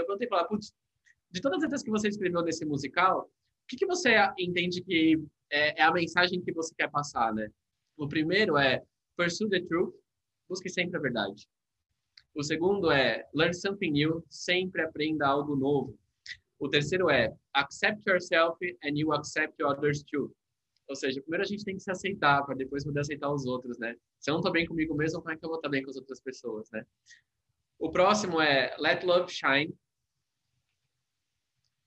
eu perguntei para ela, putz, de todas as letras que você escreveu nesse musical, o que, que você entende que é, é, a mensagem que você quer passar, né? O primeiro é pursue the truth, busque sempre a verdade. O segundo é learn something new, sempre aprenda algo novo. O terceiro é accept yourself and you accept others too. Ou seja, primeiro a gente tem que se aceitar para depois poder aceitar os outros, né? Se eu não estou bem comigo mesmo, como é que eu vou estar bem com as outras pessoas, né? O próximo é let love shine.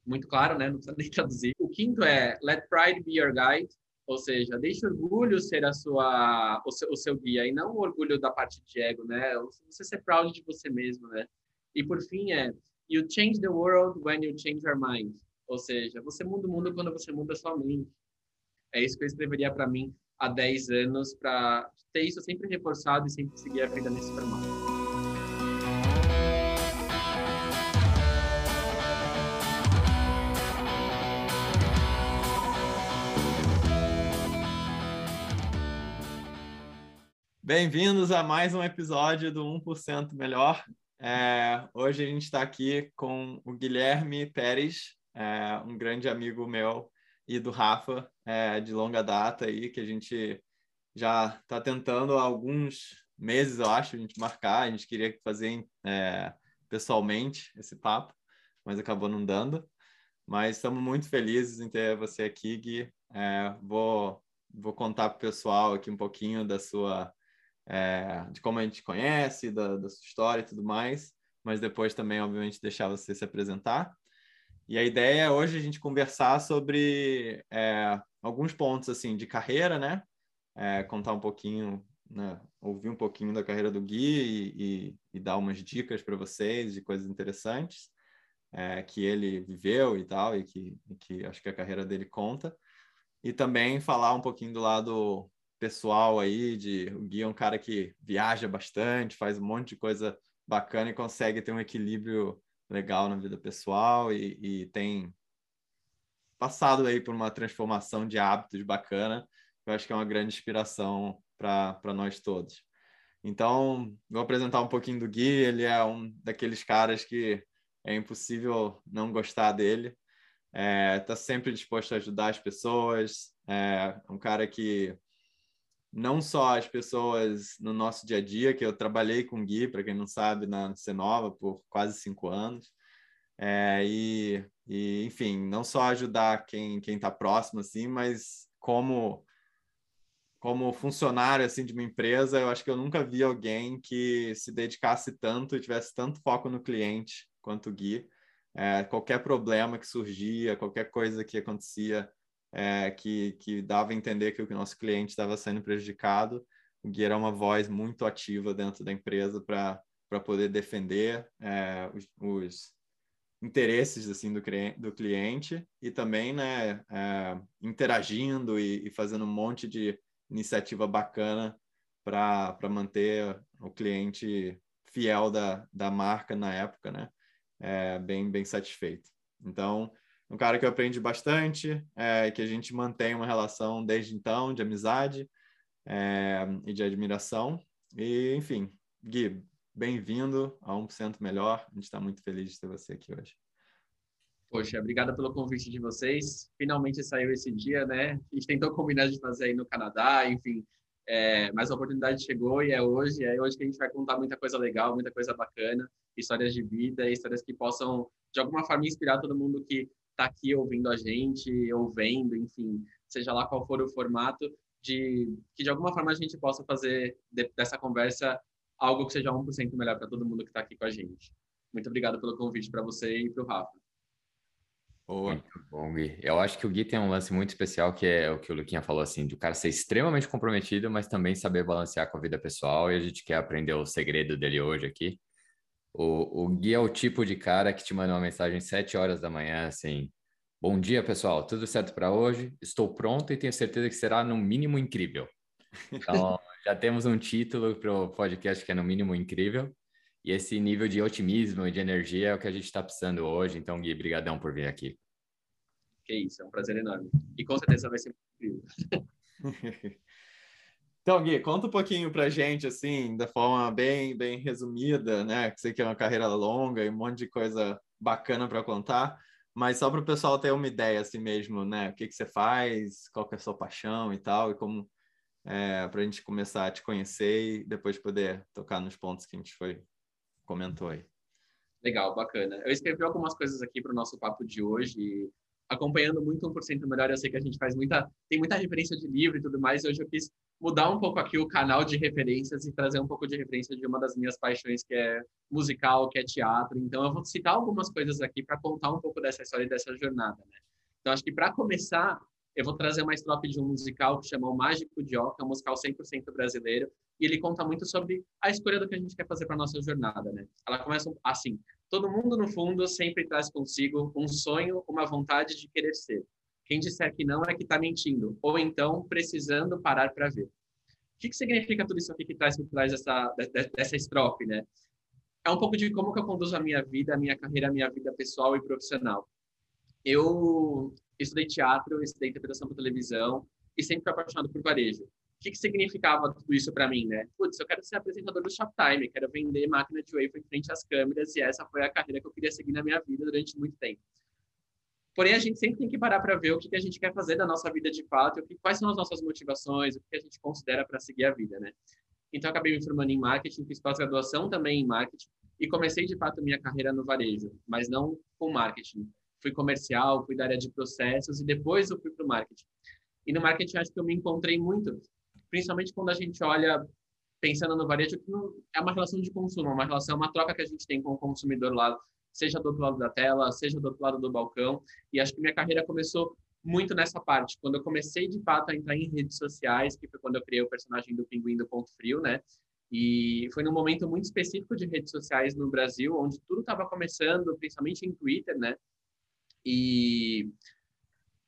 Muito claro, né? Não precisa nem traduzir. O quinto é let pride be your guide. Ou seja, deixe orgulho ser a sua, o seu, o seu guia e não o orgulho da parte de ego, né? Você ser proud de você mesmo, né? E por fim é You change the world when you change your mind. Ou seja, você muda o mundo quando você muda sua mente. É isso que eu escreveria para mim há 10 anos, para ter isso sempre reforçado e sempre seguir a vida nesse formato. Bem-vindos a mais um episódio do 1% Melhor. É, hoje a gente está aqui com o Guilherme Pérez, é, um grande amigo meu e do Rafa, é, de longa data aí, que a gente já está tentando há alguns meses, eu acho, a gente marcar. A gente queria fazer é, pessoalmente esse papo, mas acabou não dando. Mas estamos muito felizes em ter você aqui, Gui. É, vou, vou contar para o pessoal aqui um pouquinho da sua é, de como a gente conhece, da, da sua história e tudo mais, mas depois também, obviamente, deixar você se apresentar. E a ideia é hoje a gente conversar sobre é, alguns pontos assim de carreira, né? É, contar um pouquinho, né? ouvir um pouquinho da carreira do Gui e, e, e dar umas dicas para vocês de coisas interessantes é, que ele viveu e tal, e que, e que acho que a carreira dele conta. E também falar um pouquinho do lado pessoal aí, de o Gui é um cara que viaja bastante, faz um monte de coisa bacana e consegue ter um equilíbrio legal na vida pessoal e, e tem passado aí por uma transformação de hábitos bacana, eu acho que é uma grande inspiração para nós todos. Então, vou apresentar um pouquinho do Gui, ele é um daqueles caras que é impossível não gostar dele, está é, tá sempre disposto a ajudar as pessoas, é um cara que não só as pessoas no nosso dia a dia, que eu trabalhei com Gui, para quem não sabe, na Cenova por quase cinco anos, é, e, e, enfim, não só ajudar quem quem está próximo, assim, mas como como funcionário assim de uma empresa, eu acho que eu nunca vi alguém que se dedicasse tanto e tivesse tanto foco no cliente quanto o Gui. É, qualquer problema que surgia, qualquer coisa que acontecia, é, que, que dava a entender que o nosso cliente estava sendo prejudicado. O Gui era uma voz muito ativa dentro da empresa para poder defender é, os, os, interesses assim do, do cliente e também né, é, interagindo e, e, fazendo um monte de iniciativa bacana para manter o cliente fiel da, da marca na época, né? É, bem, bem satisfeito. Então, um cara que eu aprendi bastante, é, que a gente mantém uma relação desde então de amizade é, e de admiração. E, enfim, Gui, bem-vindo a 1% Melhor. A gente está muito feliz de ter você aqui hoje. Poxa, obrigada pelo convite de vocês. Finalmente saiu esse dia, né? A gente tentou combinar de fazer aí no Canadá, enfim, é, mas a oportunidade chegou e é hoje. É hoje que a gente vai contar muita coisa legal, muita coisa bacana, histórias de vida, histórias que possam, de alguma forma, inspirar todo mundo que está aqui ouvindo a gente, ouvendo, enfim, seja lá qual for o formato, de que de alguma forma a gente possa fazer de, dessa conversa algo que seja 1% melhor para todo mundo que está aqui com a gente. Muito obrigado pelo convite para você e para o Rafa. Boa. Muito bom, Gui. Eu acho que o Gui tem um lance muito especial, que é o que o Luquinha falou, assim, de o cara ser extremamente comprometido, mas também saber balancear com a vida pessoal, e a gente quer aprender o segredo dele hoje aqui. O, o Gui é o tipo de cara que te manda uma mensagem às 7 horas da manhã, assim. Bom dia, pessoal. Tudo certo para hoje? Estou pronto e tenho certeza que será no mínimo incrível. Então, já temos um título para o podcast que é no mínimo incrível. E esse nível de otimismo e de energia é o que a gente está precisando hoje. Então, Gui, brigadão por vir aqui. Que isso, é um prazer enorme. E com certeza vai ser incrível. Então, Gui, conta um pouquinho pra gente, assim, da forma bem, bem resumida, né? Que sei que é uma carreira longa e um monte de coisa bacana para contar, mas só para o pessoal ter uma ideia assim mesmo, né? O que, que você faz, qual que é a sua paixão e tal, e como é, para a gente começar a te conhecer e depois poder tocar nos pontos que a gente foi comentou aí. Legal, bacana. Eu escrevi algumas coisas aqui para o nosso papo de hoje, acompanhando muito 1% melhor, eu sei que a gente faz muita, tem muita referência de livro e tudo mais, hoje eu quis mudar um pouco aqui o canal de referências e trazer um pouco de referência de uma das minhas paixões, que é musical, que é teatro. Então, eu vou citar algumas coisas aqui para contar um pouco dessa história e dessa jornada, né? Então, acho que para começar, eu vou trazer uma estrofe de um musical que chama O Mágico de que é um musical 100% brasileiro, e ele conta muito sobre a escolha do que a gente quer fazer para nossa jornada, né? Ela começa assim: Todo mundo no fundo sempre traz consigo um sonho, uma vontade de querer ser. Quem disser que não é que está mentindo, ou então precisando parar para ver. O que, que significa tudo isso aqui que traz por trás dessa, dessa estrofe, né? É um pouco de como que eu conduzo a minha vida, a minha carreira, a minha vida pessoal e profissional. Eu estudei teatro, estudei interpretação para televisão e sempre fui apaixonado por varejo. O que, que significava tudo isso para mim, né? Putz, eu quero ser apresentador do Shoptime, quero vender máquina de wafer em frente às câmeras e essa foi a carreira que eu queria seguir na minha vida durante muito tempo. Porém, a gente sempre tem que parar para ver o que, que a gente quer fazer da nossa vida de fato, o que, quais são as nossas motivações, o que a gente considera para seguir a vida, né? Então, acabei me formando em marketing, fiz pós-graduação também em marketing e comecei de fato minha carreira no varejo, mas não com marketing. Fui comercial, fui da área de processos e depois eu fui para o marketing. E no marketing acho que eu me encontrei muito, principalmente quando a gente olha pensando no varejo, que não é uma relação de consumo, uma relação, uma troca que a gente tem com o consumidor lá seja do outro lado da tela, seja do outro lado do balcão. E acho que minha carreira começou muito nessa parte. Quando eu comecei de fato a entrar em redes sociais, que foi quando eu criei o personagem do Pinguim do Ponto Frio, né? E foi num momento muito específico de redes sociais no Brasil, onde tudo estava começando, principalmente em Twitter, né? E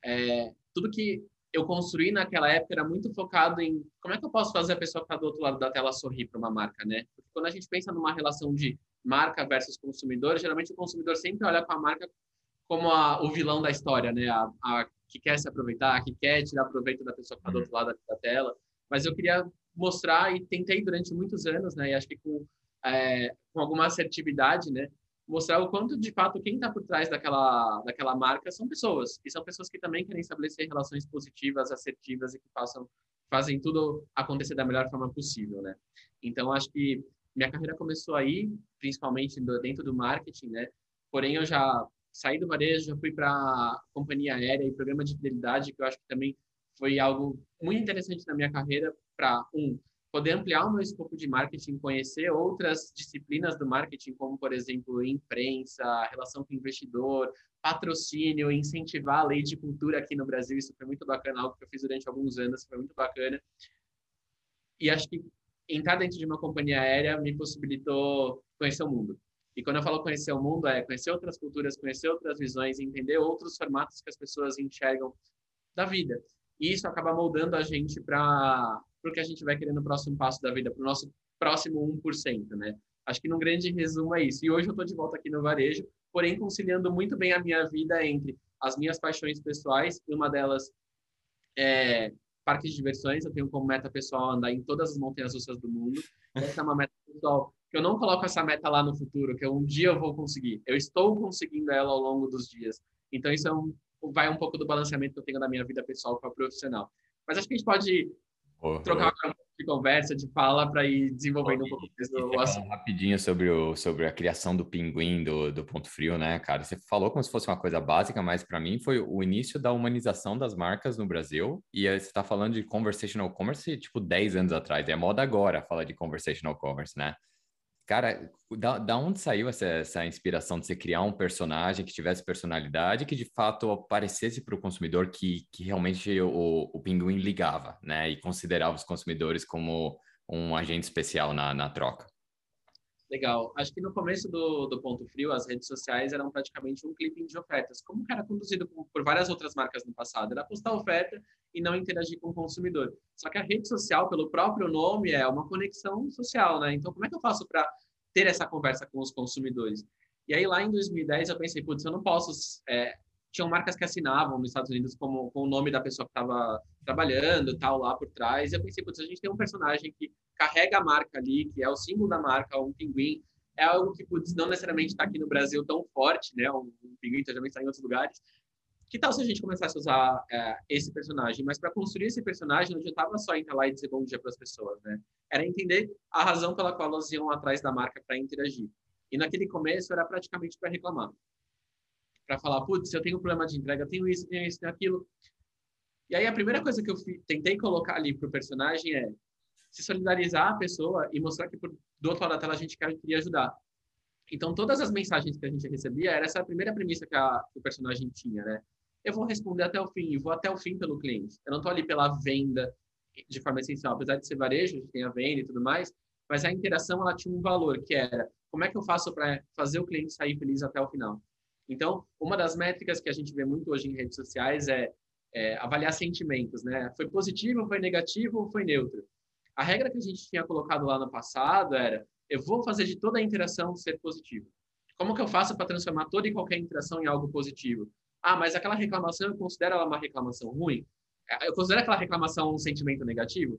é, tudo que eu construí naquela época era muito focado em como é que eu posso fazer a pessoa que está do outro lado da tela sorrir para uma marca, né? Porque quando a gente pensa numa relação de marca versus consumidor, geralmente o consumidor sempre olha para a marca como a, o vilão da história, né? A, a, que quer se aproveitar, que quer tirar proveito da pessoa que está do uhum. outro lado da tela. Mas eu queria mostrar e tentei durante muitos anos, né? E acho que com, é, com alguma assertividade, né? Mostrar o quanto de fato quem está por trás daquela daquela marca são pessoas e são pessoas que também querem estabelecer relações positivas, assertivas e que façam fazem tudo acontecer da melhor forma possível, né? Então acho que minha carreira começou aí, principalmente dentro do marketing, né? Porém, eu já saí do varejo, já fui para companhia aérea e programa de fidelidade, que eu acho que também foi algo muito interessante na minha carreira para, um, poder ampliar o meu escopo de marketing, conhecer outras disciplinas do marketing, como, por exemplo, imprensa, relação com investidor, patrocínio, incentivar a lei de cultura aqui no Brasil. Isso foi muito bacana, algo que eu fiz durante alguns anos, foi muito bacana. E acho que entrar dentro de uma companhia aérea me possibilitou conhecer o mundo. E quando eu falo conhecer o mundo, é conhecer outras culturas, conhecer outras visões, entender outros formatos que as pessoas enxergam da vida. E isso acaba moldando a gente para o que a gente vai querer no próximo passo da vida, para o nosso próximo 1%, né? Acho que, num grande resumo, é isso. E hoje eu estou de volta aqui no varejo, porém conciliando muito bem a minha vida entre as minhas paixões pessoais, uma delas é parques de diversões. Eu tenho como meta pessoal andar em todas as montanhas russas do mundo. Essa é uma meta pessoal que eu não coloco essa meta lá no futuro, que um dia eu vou conseguir. Eu estou conseguindo ela ao longo dos dias. Então isso é um, vai um pouco do balanceamento que eu tenho da minha vida pessoal com a profissional. Mas acho que a gente pode Uhum. Trocar uma de conversa, de fala, para ir desenvolvendo um pouco mais o assunto. Rapidinho sobre, o, sobre a criação do pinguim do, do Ponto Frio, né, cara? Você falou como se fosse uma coisa básica, mas para mim foi o início da humanização das marcas no Brasil. E você está falando de conversational commerce, tipo, 10 anos atrás. É moda agora falar de conversational commerce, né? Cara, da, da onde saiu essa, essa inspiração de você criar um personagem que tivesse personalidade, que de fato aparecesse para o consumidor que, que realmente o, o pinguim ligava, né? E considerava os consumidores como um agente especial na, na troca? Legal. Acho que no começo do, do Ponto Frio, as redes sociais eram praticamente um clipping de ofertas, como era conduzido por várias outras marcas no passado. Era postar oferta e não interagir com o consumidor. Só que a rede social, pelo próprio nome, é uma conexão social, né? Então, como é que eu faço para ter essa conversa com os consumidores? E aí, lá em 2010, eu pensei, putz, eu não posso... É, tinham marcas que assinavam nos Estados Unidos como, com o nome da pessoa que estava trabalhando, tal, lá por trás. E eu pensei, putz, a gente tem um personagem que carrega a marca ali, que é o símbolo da marca, um pinguim. é algo que putz, não necessariamente está aqui no Brasil tão forte, né? Um, um pinguim também está em outros lugares. Que tal se a gente começasse a usar é, esse personagem? Mas para construir esse personagem, não adiantava só entrar lá e dizer bom dia para as pessoas, né? Era entender a razão pela qual elas iam atrás da marca para interagir. E naquele começo era praticamente para reclamar. Para falar, putz, eu tenho um problema de entrega, tenho isso, tenho isso, tenho aquilo. E aí a primeira coisa que eu tentei colocar ali para o personagem é se solidarizar a pessoa e mostrar que por, do outro lado da tela a gente queria ajudar. Então todas as mensagens que a gente recebia era essa primeira premissa que, a, que o personagem tinha, né? Eu vou responder até o fim, e vou até o fim pelo cliente. Eu não estou ali pela venda de forma essencial, apesar de ser varejo, tem a venda e tudo mais, mas a interação ela tinha um valor que era como é que eu faço para fazer o cliente sair feliz até o final. Então, uma das métricas que a gente vê muito hoje em redes sociais é, é avaliar sentimentos, né? Foi positivo, foi negativo ou foi neutro? A regra que a gente tinha colocado lá no passado era: eu vou fazer de toda a interação ser positivo. Como que eu faço para transformar toda e qualquer interação em algo positivo? Ah, mas aquela reclamação eu considero ela uma reclamação ruim? Eu considero aquela reclamação um sentimento negativo?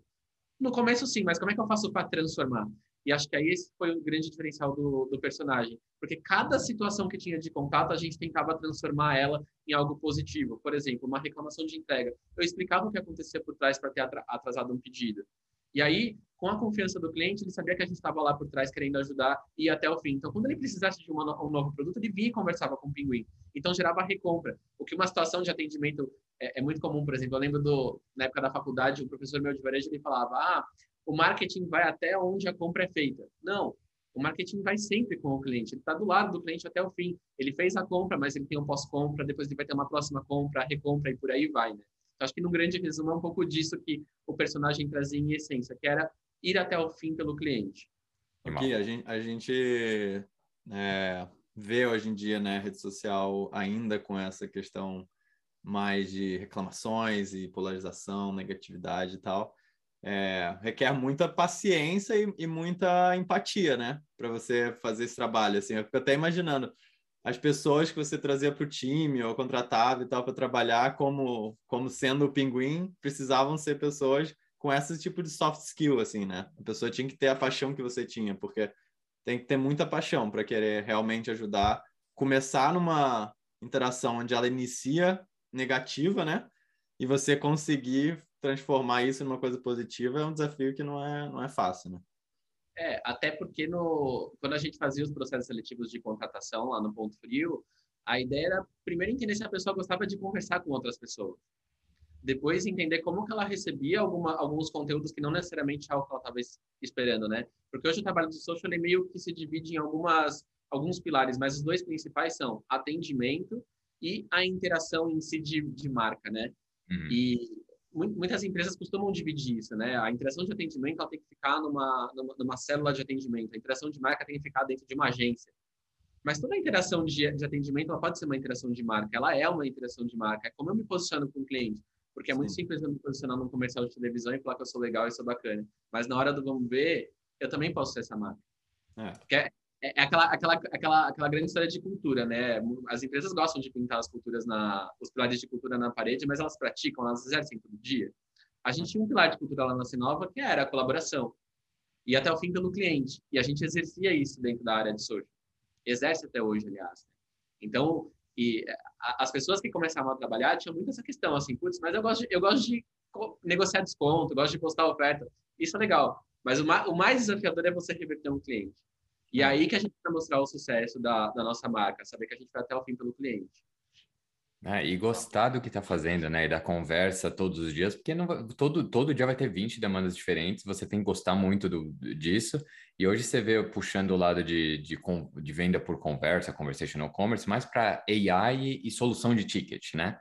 No começo, sim, mas como é que eu faço para transformar? E acho que aí esse foi o grande diferencial do, do, personagem. Porque cada situação que tinha de contato, a gente tentava transformar ela em algo positivo. Por exemplo, uma reclamação de entrega. Eu explicava o que acontecia por trás para ter atrasado um pedido. E aí, com a confiança do cliente, ele sabia que a gente estava lá por trás querendo ajudar e ir até o fim. Então, quando ele precisasse de uma, um novo produto, ele vinha e conversava com o Pinguim. Então, gerava recompra. O que uma situação de atendimento é, é, muito comum, por exemplo, eu lembro do, na época da faculdade, o professor meu de varejo, ele falava, ah, o marketing vai até onde a compra é feita. Não, o marketing vai sempre com o cliente, ele está do lado do cliente até o fim. Ele fez a compra, mas ele tem um pós-compra, depois ele vai ter uma próxima compra, recompra e por aí vai, né? Então, acho que no grande resumo é um pouco disso que o personagem trazia em essência, que era ir até o fim pelo cliente. Aqui, a gente, a gente é, vê hoje em dia, né, rede social ainda com essa questão mais de reclamações e polarização, negatividade e tal. É, requer muita paciência e, e muita empatia, né, para você fazer esse trabalho. Assim, eu fico até imaginando as pessoas que você trazia para o time ou contratava e tal para trabalhar como como sendo o pinguim precisavam ser pessoas com esse tipo de soft skill assim né? A pessoa tinha que ter a paixão que você tinha porque tem que ter muita paixão para querer realmente ajudar começar numa interação onde ela inicia negativa né? E você conseguir transformar isso numa coisa positiva é um desafio que não é não é fácil né? É, até porque no, quando a gente fazia os processos seletivos de contratação lá no Ponto Frio, a ideia era primeiro entender se a pessoa gostava de conversar com outras pessoas. Depois entender como que ela recebia alguma, alguns conteúdos que não necessariamente é o que ela estava esperando, né? Porque hoje o trabalho de social é meio que se divide em algumas, alguns pilares, mas os dois principais são atendimento e a interação em si de, de marca, né? Uhum. E muitas empresas costumam dividir isso, né? A interação de atendimento ela tem que ficar numa, numa, numa, célula de atendimento, a interação de marca tem que ficar dentro de uma agência. Mas toda interação de, de atendimento ela pode ser uma interação de marca, ela é uma interação de marca. É como eu me posiciono com o cliente. Porque é muito Sim. simples eu me posicionar num comercial de televisão e falar que eu sou legal e sou bacana. Mas na hora do vamos ver, eu também posso ser essa marca. É. Porque é, é, é aquela, aquela, aquela, aquela grande história de cultura, né? As empresas gostam de pintar as culturas na, os pilares de cultura na parede, mas elas praticam, elas exercem todo dia. A gente tinha um pilar de cultura lá na Sinova que era a colaboração e até o fim pelo cliente. E a gente exercia isso dentro da área de social. Exerce até hoje, aliás. Então, e as pessoas que começavam a trabalhar tinham muito essa questão, assim, putz, mas eu gosto de, eu gosto de negociar desconto, gosto de postar oferta. Isso é legal. Mas o, ma o mais desafiador é você reverter um cliente. E aí que a gente vai mostrar o sucesso da, da nossa marca, saber que a gente vai até o fim pelo cliente. É, e gostar do que está fazendo, né? E da conversa todos os dias, porque não, todo, todo dia vai ter 20 demandas diferentes, você tem que gostar muito do, disso. E hoje você vê puxando o lado de, de, de venda por conversa, conversational commerce, mais para AI e solução de ticket, né?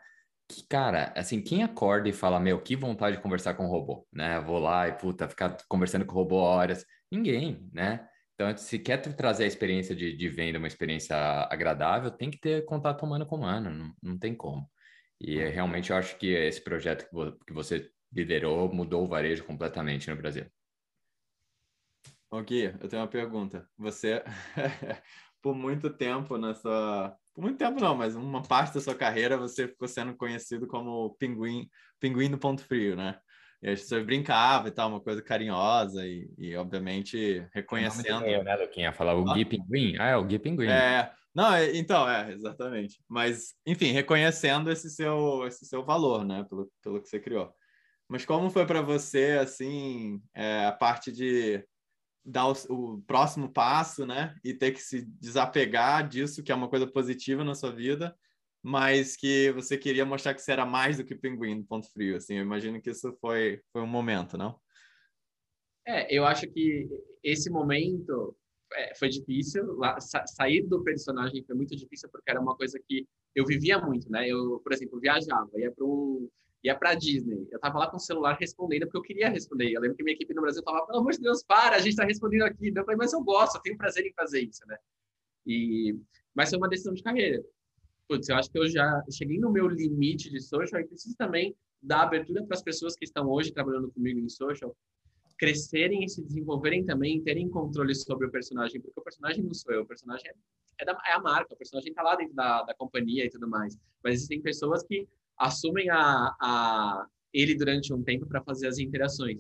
Que, cara, assim, quem acorda e fala, meu, que vontade de conversar com o robô, né? Vou lá e, puta, ficar conversando com o robô horas. Ninguém, né? Então, se quer trazer a experiência de, de venda, uma experiência agradável, tem que ter contato humano com humano, não, não tem como. E é, realmente eu acho que esse projeto que você liderou mudou o varejo completamente no Brasil. Bom, Gui, eu tenho uma pergunta. Você, por muito tempo na sua... Por muito tempo não, mas uma parte da sua carreira você ficou sendo conhecido como pinguim, pinguim do ponto frio, né? E a gente brincava e tal, uma coisa carinhosa e, e obviamente, reconhecendo. Eu, né, Luquinha? Falava o Gui Pinguim. Ah, é o Gui Pinguim. É, não, é, então, é, exatamente. Mas, enfim, reconhecendo esse seu, esse seu valor, né, pelo, pelo que você criou. Mas como foi para você, assim, é, a parte de dar o, o, próximo passo, né, e ter que se desapegar disso, que é uma coisa positiva na sua vida, mas que você queria mostrar que você era mais do que pinguim do ponto frio, assim, eu imagino que isso foi, foi um momento, não? É, eu acho que esse momento é, foi difícil, lá, sa sair do personagem foi muito difícil, porque era uma coisa que eu vivia muito, né, eu, por exemplo, viajava, ia para um ia para Disney. Eu tava lá com o celular respondendo porque eu queria responder. Eu lembro que minha equipe no Brasil tava, pelo amor de Deus, para, a gente está respondendo aqui. Eu falei, mas eu gosto, eu tenho prazer em fazer isso, né? E mas foi uma decisão de carreira. Putz, eu acho que eu já cheguei no meu limite de social e preciso também dar abertura para as pessoas que estão hoje trabalhando comigo em social crescerem e se desenvolverem também, terem controle sobre o personagem, porque o personagem não sou eu, o personagem é, é, da, é a marca, o personagem está lá dentro da, da companhia e tudo mais. Mas existem pessoas que assumem a, a ele durante um tempo para fazer as interações.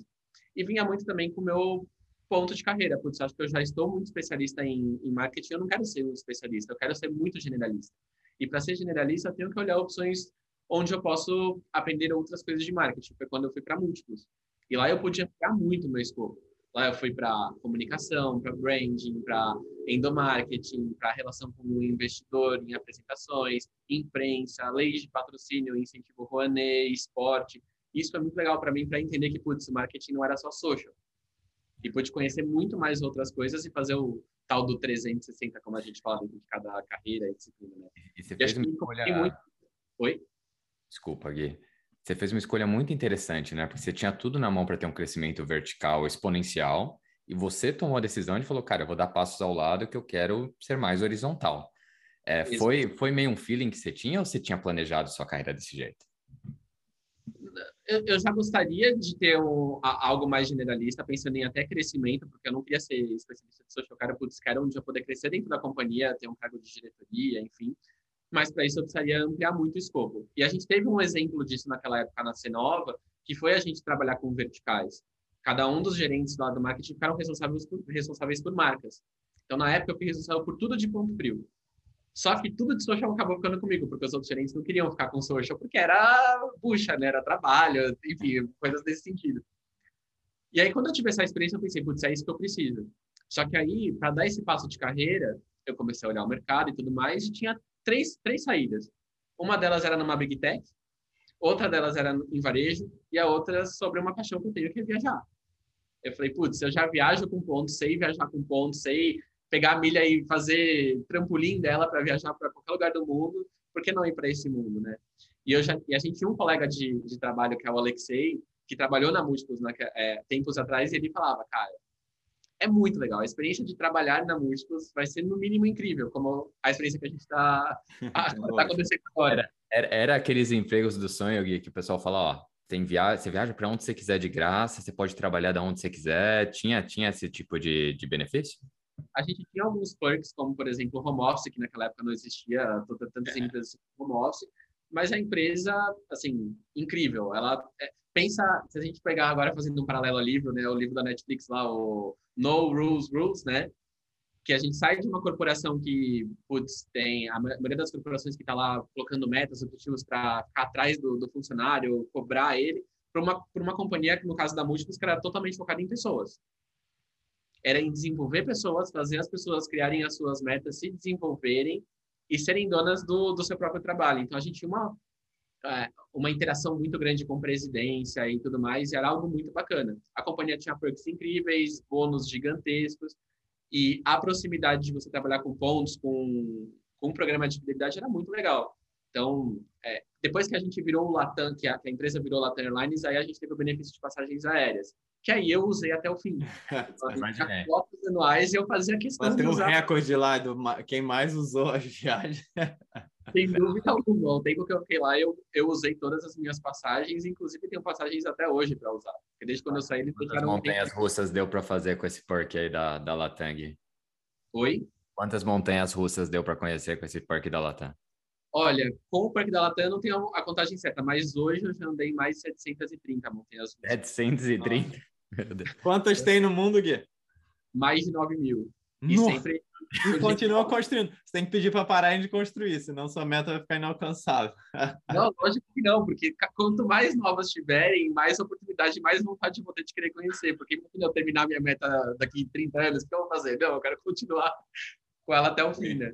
E vinha muito também com o meu ponto de carreira, porque acho que eu já estou muito especialista em, em marketing, eu não quero ser um especialista, eu quero ser muito generalista. E para ser generalista, eu tenho que olhar opções onde eu posso aprender outras coisas de marketing. Foi quando eu fui para múltiplos. E lá eu podia ficar muito meu escopo. Lá eu fui para comunicação, para branding, para endomarketing, para relação com o investidor em apresentações, imprensa, leis de patrocínio, incentivo Rouanet, esporte. Isso foi muito legal para mim para entender que, putz, marketing não era só social. E pude conhecer muito mais outras coisas e fazer o tal do 360, como a gente fala dentro de cada carreira e disciplina. Né? E você fez uma escolha... Muito... Oi? Desculpa, Gui. Você fez uma escolha muito interessante, né? Porque você tinha tudo na mão para ter um crescimento vertical exponencial e você tomou a decisão de falou, cara, eu vou dar passos ao lado que eu quero ser mais horizontal. É, foi, foi meio um feeling que você tinha ou você tinha planejado sua carreira desse jeito? Eu, eu já gostaria de ter um, algo mais generalista, pensando em até crescimento, porque eu não queria ser especialista de social, cara, putz, um dia poder crescer dentro da companhia, ter um cargo de diretoria, enfim mas para isso eu precisaria ampliar muito o escopo. E a gente teve um exemplo disso naquela época na Cenova, que foi a gente trabalhar com verticais. Cada um dos gerentes lá do marketing ficaram responsáveis por, responsáveis por marcas. Então, na época, eu fui responsável por tudo de ponto frio. Só que tudo de social acabou ficando comigo, porque os outros gerentes não queriam ficar com social, porque era bucha, né? Era trabalho, enfim, coisas desse sentido. E aí, quando eu tive essa experiência, eu pensei, putz, é isso que eu preciso. Só que aí, para dar esse passo de carreira, eu comecei a olhar o mercado e tudo mais, e tinha três, três saídas. Uma delas era numa Big Tech, outra delas era em varejo, e a outra sobre uma paixão que eu tenho, que é viajar. Eu falei, putz, eu já viajo com ponto, sei viajar com ponto, sei pegar a milha e fazer trampolim dela para viajar para qualquer lugar do mundo, por que não ir para esse mundo, né? E, eu já, e a gente tinha um colega de, de trabalho, que é o Alexei, que trabalhou na Múltiplos né, é, tempos atrás, e ele falava, cara, é muito legal. A experiência de trabalhar na Múltiplos vai ser, no mínimo, incrível, como a experiência que a gente está tá acontecendo agora. Era, era, aqueles empregos do sonho, Gui, que o pessoal fala, ó, tem via... você viaja para onde você quiser de graça, você pode trabalhar da onde você quiser. Tinha, tinha esse tipo de, de benefício? A gente tinha alguns perks, como, por exemplo, o home office, que naquela época não existia, tantas é. empresas home office, mas a empresa, assim, incrível. Ela é, pensa, se a gente pegar agora fazendo um paralelo ao livro, né, o livro da Netflix lá, o No Rules Rules, né, que a gente sai de uma corporação que, putz, tem a maioria das corporações que está lá colocando metas, objetivos para ficar atrás do, do, funcionário, cobrar ele, para uma, uma companhia que, no caso da Múltiplos, que era totalmente focada em pessoas. Era em desenvolver pessoas, fazer as pessoas criarem as suas metas, se desenvolverem e serem donas do, do seu próprio trabalho. Então, a gente tinha uma, é, uma interação muito grande com presidência e tudo mais, e era algo muito bacana. A companhia tinha perks incríveis, bônus gigantescos, e a proximidade de você trabalhar com pontos, com, com um programa de fidelidade era muito legal. Então, é, depois que a gente virou o Latam, que a, que a empresa virou Latam Airlines, aí a gente teve o benefício de passagens aéreas que aí eu usei até o fim. Imaginei. Fotos anuais e eu fazia questão Mas tem um recorde lá do quem mais usou as viagens. Sem dúvida alguma. O tempo que eu fiquei lá, eu, eu usei todas as minhas passagens, inclusive tenho passagens até hoje para usar. Porque desde quando eu saí, eles Quantas montanhas tempo... russas deu para fazer com esse parque aí da, da Latam? Oi? Quantas montanhas russas deu para conhecer com esse parque da Latam? Olha, com o Parque da Latam eu não tenho a contagem certa, mas hoje eu já andei mais 730 montanhas russas. 730? Quantas tem no mundo, Gui? Mais de 9 mil. E Nossa. sempre e continua construindo. Você tem que pedir para pararem de construir, senão sua meta vai ficar inalcançável. Não, lógico que não, porque quanto mais novas tiverem, mais oportunidade, mais vontade vou ter de querer conhecer. Porque imagina eu terminar minha meta daqui 30 anos, o que eu vou fazer? Não, eu quero continuar com ela até o fim, né?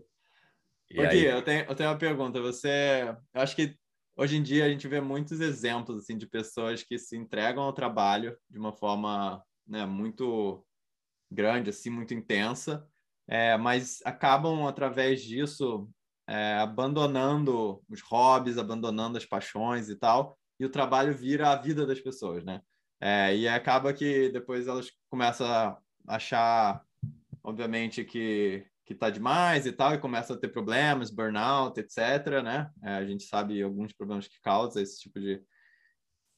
Aqui, eu tenho, eu tenho uma pergunta. Você, eu acho que hoje em dia a gente vê muitos exemplos assim de pessoas que se entregam ao trabalho de uma forma né, muito grande, assim, muito intensa, é, mas acabam através disso é, abandonando os hobbies, abandonando as paixões e tal, e o trabalho vira a vida das pessoas, né? É, e acaba que depois elas começam a achar, obviamente, que que está demais e tal, e começa a ter problemas, burnout, etc., né? É, a gente sabe alguns problemas que causa esse tipo de,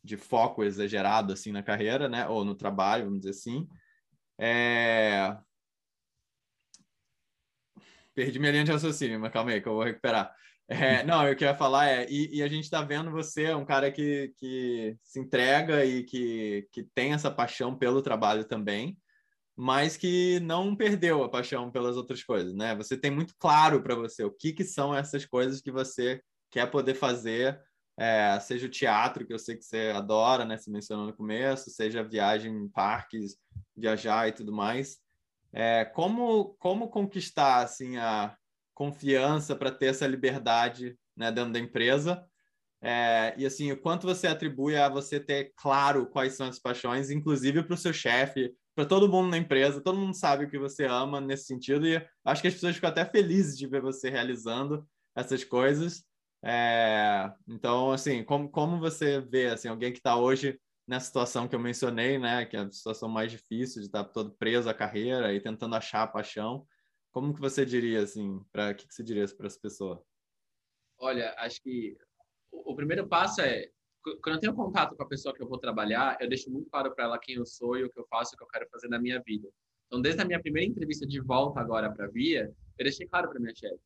de foco exagerado, assim, na carreira, né? Ou no trabalho, vamos dizer assim. É... Perdi minha linha de raciocínio, mas calma aí que eu vou recuperar. É, não, eu queria falar é, e, e a gente está vendo você, um cara que, que se entrega e que, que tem essa paixão pelo trabalho também, mas que não perdeu a paixão pelas outras coisas, né? Você tem muito claro para você o que, que são essas coisas que você quer poder fazer, é, seja o teatro, que eu sei que você adora, né? Você mencionou no começo, seja viagem em parques, viajar e tudo mais. É, como, como conquistar, assim, a confiança para ter essa liberdade né, dentro da empresa? É, e assim, o quanto você atribui a você ter claro quais são as paixões, inclusive para o seu chefe, para todo mundo na empresa, todo mundo sabe o que você ama nesse sentido, e acho que as pessoas ficam até felizes de ver você realizando essas coisas. É, então, assim, como, como você vê assim, alguém que está hoje nessa situação que eu mencionei, né, que é a situação mais difícil de estar tá todo preso à carreira e tentando achar a paixão, como que você diria assim, para que, que você diria para essa pessoa? Olha, acho que o primeiro passo é quando eu tenho contato com a pessoa que eu vou trabalhar, eu deixo muito claro para ela quem eu sou e o que eu faço, o que eu quero fazer na minha vida. Então, desde a minha primeira entrevista de volta agora para a Via, eu deixei claro para minha chefe: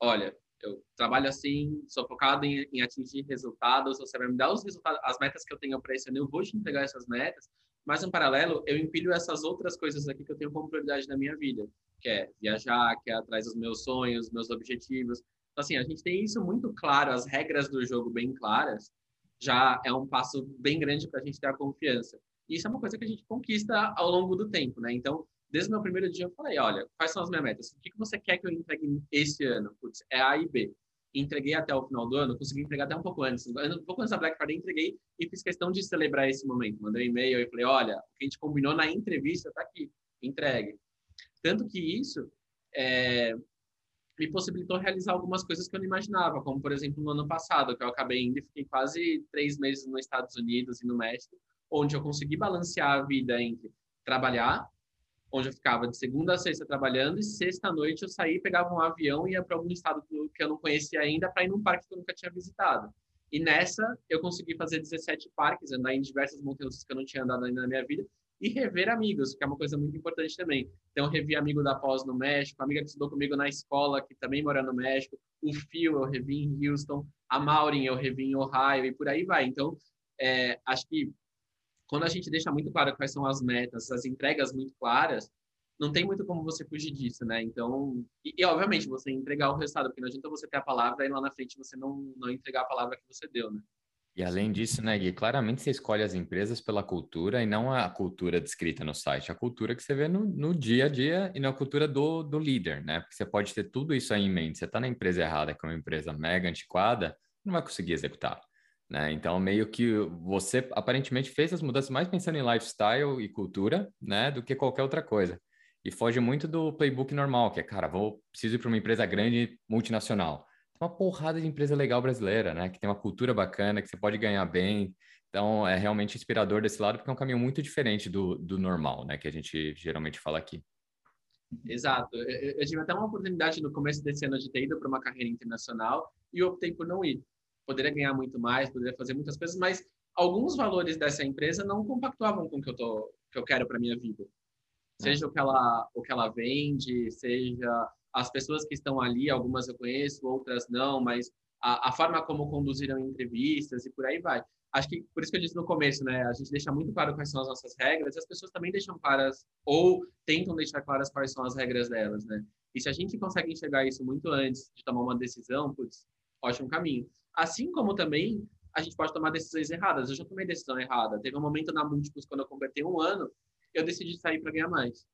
olha, eu trabalho assim, sou focado em, em, atingir resultados, você vai me dar os resultados, as metas que eu tenho para esse ano, eu vou te entregar essas metas, mas, em paralelo, eu empilho essas outras coisas aqui que eu tenho como prioridade na minha vida, que é viajar, que é atrás dos meus sonhos, meus objetivos. Então, assim, a gente tem isso muito claro, as regras do jogo bem claras, já é um passo bem grande para a gente ter a confiança. E isso é uma coisa que a gente conquista ao longo do tempo, né? Então, desde o meu primeiro dia, eu falei: olha, quais são as minhas metas? O que, que você quer que eu entregue esse ano? Putz, é A e B. Entreguei até o final do ano, consegui entregar até um pouco antes. Um pouco antes da Black Friday, entreguei e fiz questão de celebrar esse momento. Mandei um e-mail e falei: olha, o que a gente combinou na entrevista está aqui, entregue. Tanto que isso é, me possibilitou realizar algumas coisas que eu não imaginava, como, por exemplo, no ano passado, que eu acabei indo e fiquei quase três meses nos Estados Unidos e no México, onde eu consegui balancear a vida entre trabalhar, onde eu ficava de segunda a sexta trabalhando, e sexta noite eu saía, pegava um avião e ia para algum estado que eu não conhecia ainda para ir num parque que eu nunca tinha visitado. E nessa, eu consegui fazer 17 parques, andar em diversas montanhas que eu não tinha andado ainda na minha vida, e rever amigos, que é uma coisa muito importante também. Então, revi amigo da pós no México, amiga que estudou comigo na escola, que também mora no México, o Phil eu revi em Houston, a Maureen eu revi em Ohio e por aí vai. Então, é, acho que quando a gente deixa muito claro quais são as metas, as entregas muito claras, não tem muito como você fugir disso, né? Então, e, e, obviamente você entregar o resultado, porque não adianta você ter a palavra e lá na frente você não, não entregar a palavra que você deu, né? E além disso, né, Gui, claramente você escolhe as empresas pela cultura e não a cultura descrita no site, a cultura que você vê no, no dia a dia e na cultura do, do líder, né? Porque você pode ter tudo isso aí em mente. Você está na empresa errada, que é uma empresa mega antiquada, não vai conseguir executar. Né? Então, meio que você aparentemente fez as mudanças mais pensando em lifestyle e cultura, né, do que qualquer outra coisa. E foge muito do playbook normal, que é, cara, vou preciso ir para uma empresa grande multinacional uma porrada de empresa legal brasileira, né? Que tem uma cultura bacana, que você pode ganhar bem. Então, é realmente inspirador desse lado, porque é um caminho muito diferente do, do normal, né? Que a gente geralmente fala aqui. Exato. Eu, eu tive até uma oportunidade no começo desse ano de ter ido para uma carreira internacional e optei por não ir. Poderia ganhar muito mais, poderia fazer muitas coisas, mas alguns valores dessa empresa não compactuavam com o que eu, tô, que eu quero para minha vida. Seja é. o, que ela, o que ela vende, seja as pessoas que estão ali, algumas eu conheço, outras não, mas a, a forma como conduziram entrevistas e por aí vai. Acho que por isso que eu disse no começo, né? A gente deixa muito claro quais são as nossas regras, e as pessoas também deixam claras ou tentam deixar claras quais são as regras delas, né? E se a gente consegue enxergar isso muito antes de tomar uma decisão, putz, ótimo caminho. Assim como também a gente pode tomar decisões erradas. Eu já tomei decisão errada. Teve um momento na Múltiplos, quando eu completei um ano, eu decidi sair para ganhar mais.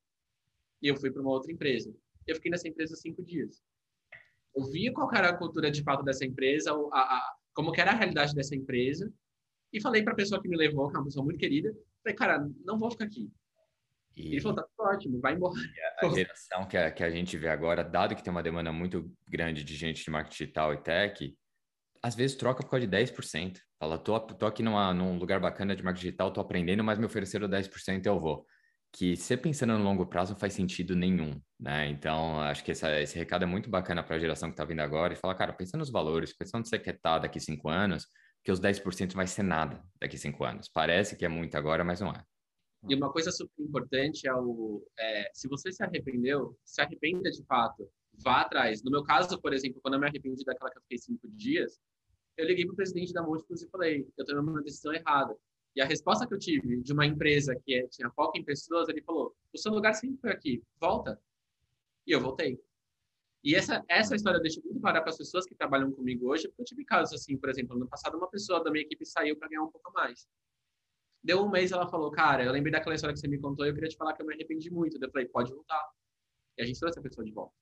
E eu fui para uma outra empresa. Eu fiquei nessa empresa cinco dias. Eu via qual era a cultura de fato dessa empresa, a, a, como era a realidade dessa empresa, e falei para a pessoa que me levou, que é uma pessoa muito querida, falei, cara, não vou ficar aqui. E... Ele falou, tá ótimo, vai embora. A, a geração que a, que a gente vê agora, dado que tem uma demanda muito grande de gente de marketing digital e tech, às vezes troca por causa de 10%. Fala, tô, tô aqui numa, num lugar bacana de marketing digital, tô aprendendo, mas me ofereceram 10%, eu vou. Que você pensando no longo prazo não faz sentido nenhum, né? Então, acho que essa, esse recado é muito bacana para a geração que está vindo agora e fala, cara, pensa nos valores, pensa onde você quer estar tá daqui cinco anos, que os 10% vai ser nada daqui cinco anos. Parece que é muito agora, mas não é. E uma coisa super importante é o, é, se você se arrependeu, se arrependa de fato, vá atrás. No meu caso, por exemplo, quando eu me arrependi daquela que eu fiquei cinco dias, eu liguei para o presidente da Múltiplos e falei, eu tomei uma decisão errada. E a resposta que eu tive de uma empresa que é, tinha foco em pessoas, ele falou, o seu lugar sempre foi aqui, volta. E eu voltei. E essa, essa história eu deixo muito clara para as pessoas que trabalham comigo hoje, porque eu tive casos assim, por exemplo, no passado uma pessoa da minha equipe saiu para ganhar um pouco mais. Deu um mês, ela falou, cara, eu lembrei daquela história que você me contou e eu queria te falar que eu me arrependi muito. Eu falei, pode voltar. E a gente trouxe a pessoa de volta.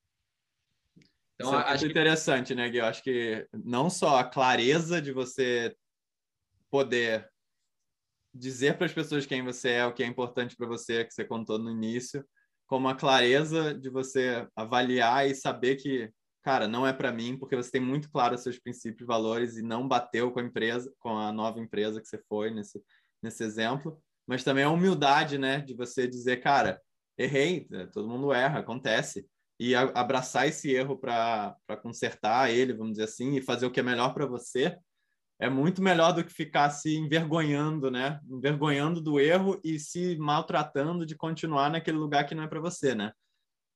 Então, Isso é acho interessante, que... né, Gui? Eu acho que não só a clareza de você poder dizer para as pessoas quem você é, o que é importante para você, que você contou no início, como a clareza de você avaliar e saber que, cara, não é para mim, porque você tem muito claro seus princípios e valores e não bateu com a empresa, com a nova empresa que você foi nesse, nesse exemplo. Mas também a humildade, né, de você dizer, cara, errei, todo mundo erra, acontece. E abraçar esse erro para consertar ele, vamos dizer assim, e fazer o que é melhor para você, é muito melhor do que ficar se envergonhando, né? Envergonhando do erro e se maltratando de continuar naquele lugar que não é para você, né?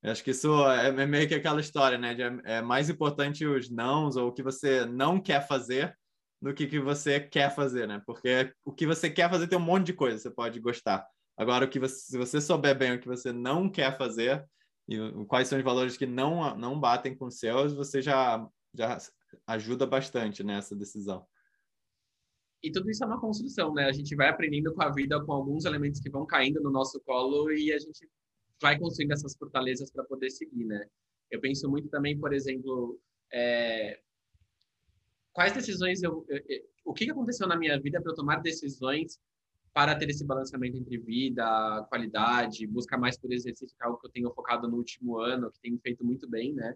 Eu acho que isso é, é meio que aquela história, né? De, é mais importante os nãos ou o que você não quer fazer do que o que você quer fazer, né? Porque o que você quer fazer tem um monte de coisa, você pode gostar. Agora, o que você, se você souber bem o que você não quer fazer e quais são os valores que não não batem com os seus, você já já ajuda bastante nessa decisão. E tudo isso é uma construção, né? A gente vai aprendendo com a vida, com alguns elementos que vão caindo no nosso colo e a gente vai construindo essas fortalezas para poder seguir, né? Eu penso muito também, por exemplo, é... quais decisões eu, o que aconteceu na minha vida para eu tomar decisões para ter esse balanceamento entre vida, qualidade, buscar mais por exercício, que é algo que eu tenho focado no último ano, que tem feito muito bem, né?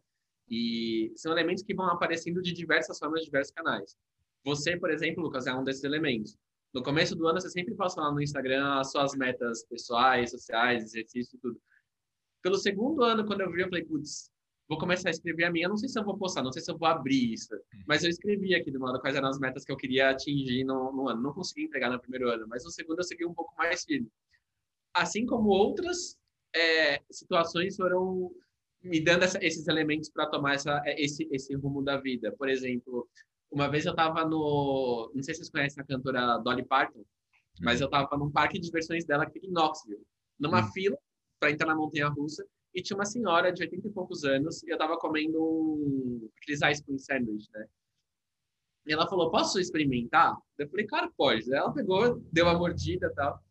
E são elementos que vão aparecendo de diversas formas, de diversos canais. Você, por exemplo, Lucas, é um desses elementos. No começo do ano, você sempre posta lá no Instagram as suas metas pessoais, sociais, exercício tudo. Pelo segundo ano, quando eu vi, eu falei, putz, vou começar a escrever a minha. Não sei se eu vou postar, não sei se eu vou abrir isso. Mas eu escrevi aqui do modo quais eram as metas que eu queria atingir no, no ano. Não consegui entregar no primeiro ano, mas no segundo eu segui um pouco mais firme. Assim como outras é, situações foram me dando essa, esses elementos para tomar essa, esse, esse rumo da vida. Por exemplo, uma vez eu tava no. Não sei se vocês conhecem a cantora Dolly Parton, mas uhum. eu tava num parque de diversões dela aqui em Knoxville, numa hum. fila para entrar na montanha russa, e tinha uma senhora de 80 e poucos anos, e eu tava comendo um, aqueles ice cream sandwich, né? E ela falou: Posso experimentar? Eu falei: Claro, pode. Ela pegou, deu uma mordida e tal.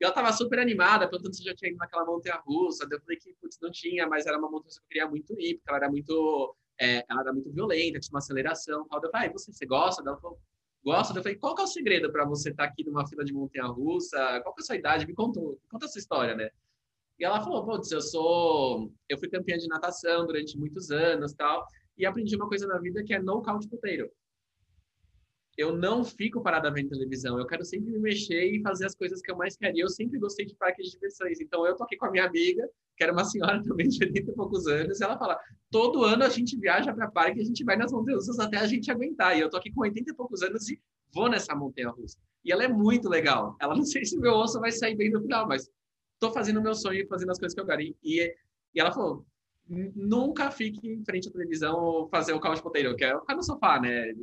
E ela tava super animada, perguntando se já tinha ido naquela montanha russa. Eu falei que, putz, não tinha, mas era uma montanha que eu queria muito ir, porque ela era muito é, ela era muito violenta, tinha uma aceleração. Tal. Eu falei, ah, você, você gosta? Ela falou, gosta. Eu falei, qual que é o segredo para você estar tá aqui numa fila de montanha-russa? Qual que é a sua idade? Me conta, me conta a sua história, né? E ela falou, putz, eu sou... Eu fui campeã de natação durante muitos anos, tal, e aprendi uma coisa na vida que é no couch potato eu não fico parada vendo televisão. Eu quero sempre me mexer e fazer as coisas que eu mais queria. Eu sempre gostei de parques de diversões. Então, eu tô aqui com a minha amiga, que era uma senhora também de 80 e poucos anos, e ela fala: todo ano a gente viaja para parque, a gente vai nas montanhas russas até a gente aguentar. E eu tô aqui com 80 e poucos anos e vou nessa montanha russa. E ela é muito legal. Ela não sei se meu osso vai sair bem no final, mas tô fazendo o meu sonho e fazendo as coisas que eu quero. E, e ela falou: nunca fique em frente à televisão ou fazer o couch potato, que é ficar no sofá, né?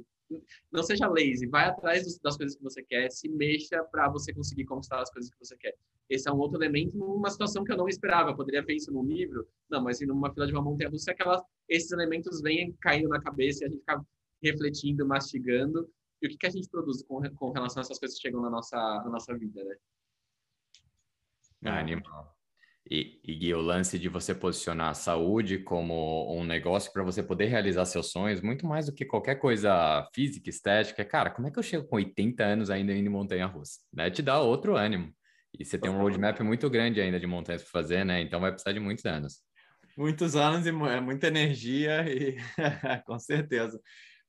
Não seja lazy, vai atrás das coisas que você quer, se mexa para você conseguir conquistar as coisas que você quer. Esse é um outro elemento numa situação que eu não esperava. Eu poderia ver isso num livro, não, mas numa fila de uma montanha russa, aquelas, esses elementos vêm caindo na cabeça e a gente fica refletindo, mastigando. E o que, que a gente produz com, com relação a essas coisas que chegam na nossa, na nossa vida, né? Ah, animal. E, e o lance de você posicionar a saúde como um negócio para você poder realizar seus sonhos, muito mais do que qualquer coisa física, estética. Cara, como é que eu chego com 80 anos ainda indo em montanha-russa? Né? Te dá outro ânimo. E você tem um roadmap muito grande ainda de montanhas para fazer, né? Então vai precisar de muitos anos. Muitos anos e é muita energia, e com certeza.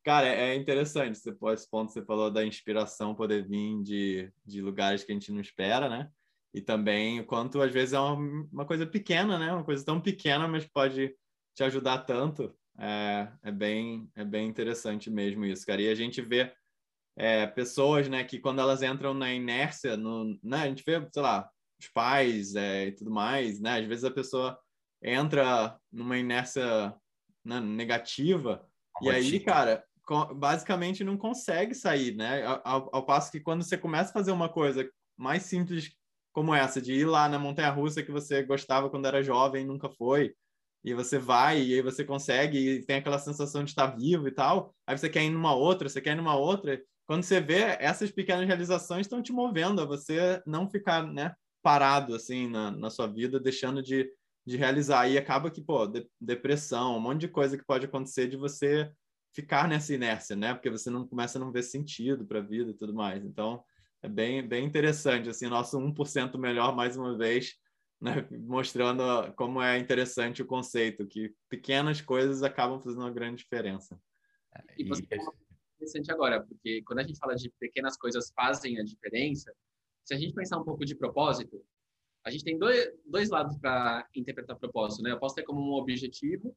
Cara, é interessante esse ponto que você falou da inspiração poder vir de, de lugares que a gente não espera, né? E também o quanto às vezes é uma, uma coisa pequena, né? Uma coisa tão pequena, mas pode te ajudar tanto. É, é, bem, é bem interessante mesmo isso, cara. E a gente vê é, pessoas, né, que quando elas entram na inércia, no, né, a gente vê, sei lá, os pais é, e tudo mais, né? Às vezes a pessoa entra numa inércia né, negativa e aí, cara, basicamente não consegue sair, né? Ao, ao, passo que quando você começa a fazer uma coisa mais simples como essa, de ir lá na montanha-russa que você gostava quando era jovem e nunca foi, e você vai, e aí você consegue, e tem aquela sensação de estar vivo e tal, aí você quer ir numa outra, você quer ir numa outra, quando você vê, essas pequenas realizações estão te movendo a você não ficar, né, parado, assim, na, na sua vida, deixando de, de realizar, e acaba que, pô, de, depressão, um monte de coisa que pode acontecer de você ficar nessa inércia, né, porque você não começa a não ver sentido para a vida e tudo mais, então é bem, bem interessante, assim, nosso 1% melhor, mais uma vez, né, mostrando como é interessante o conceito, que pequenas coisas acabam fazendo uma grande diferença. E você falou interessante agora, porque quando a gente fala de pequenas coisas fazem a diferença, se a gente pensar um pouco de propósito, a gente tem dois, dois lados para interpretar propósito, né? Eu posso ter como um objetivo,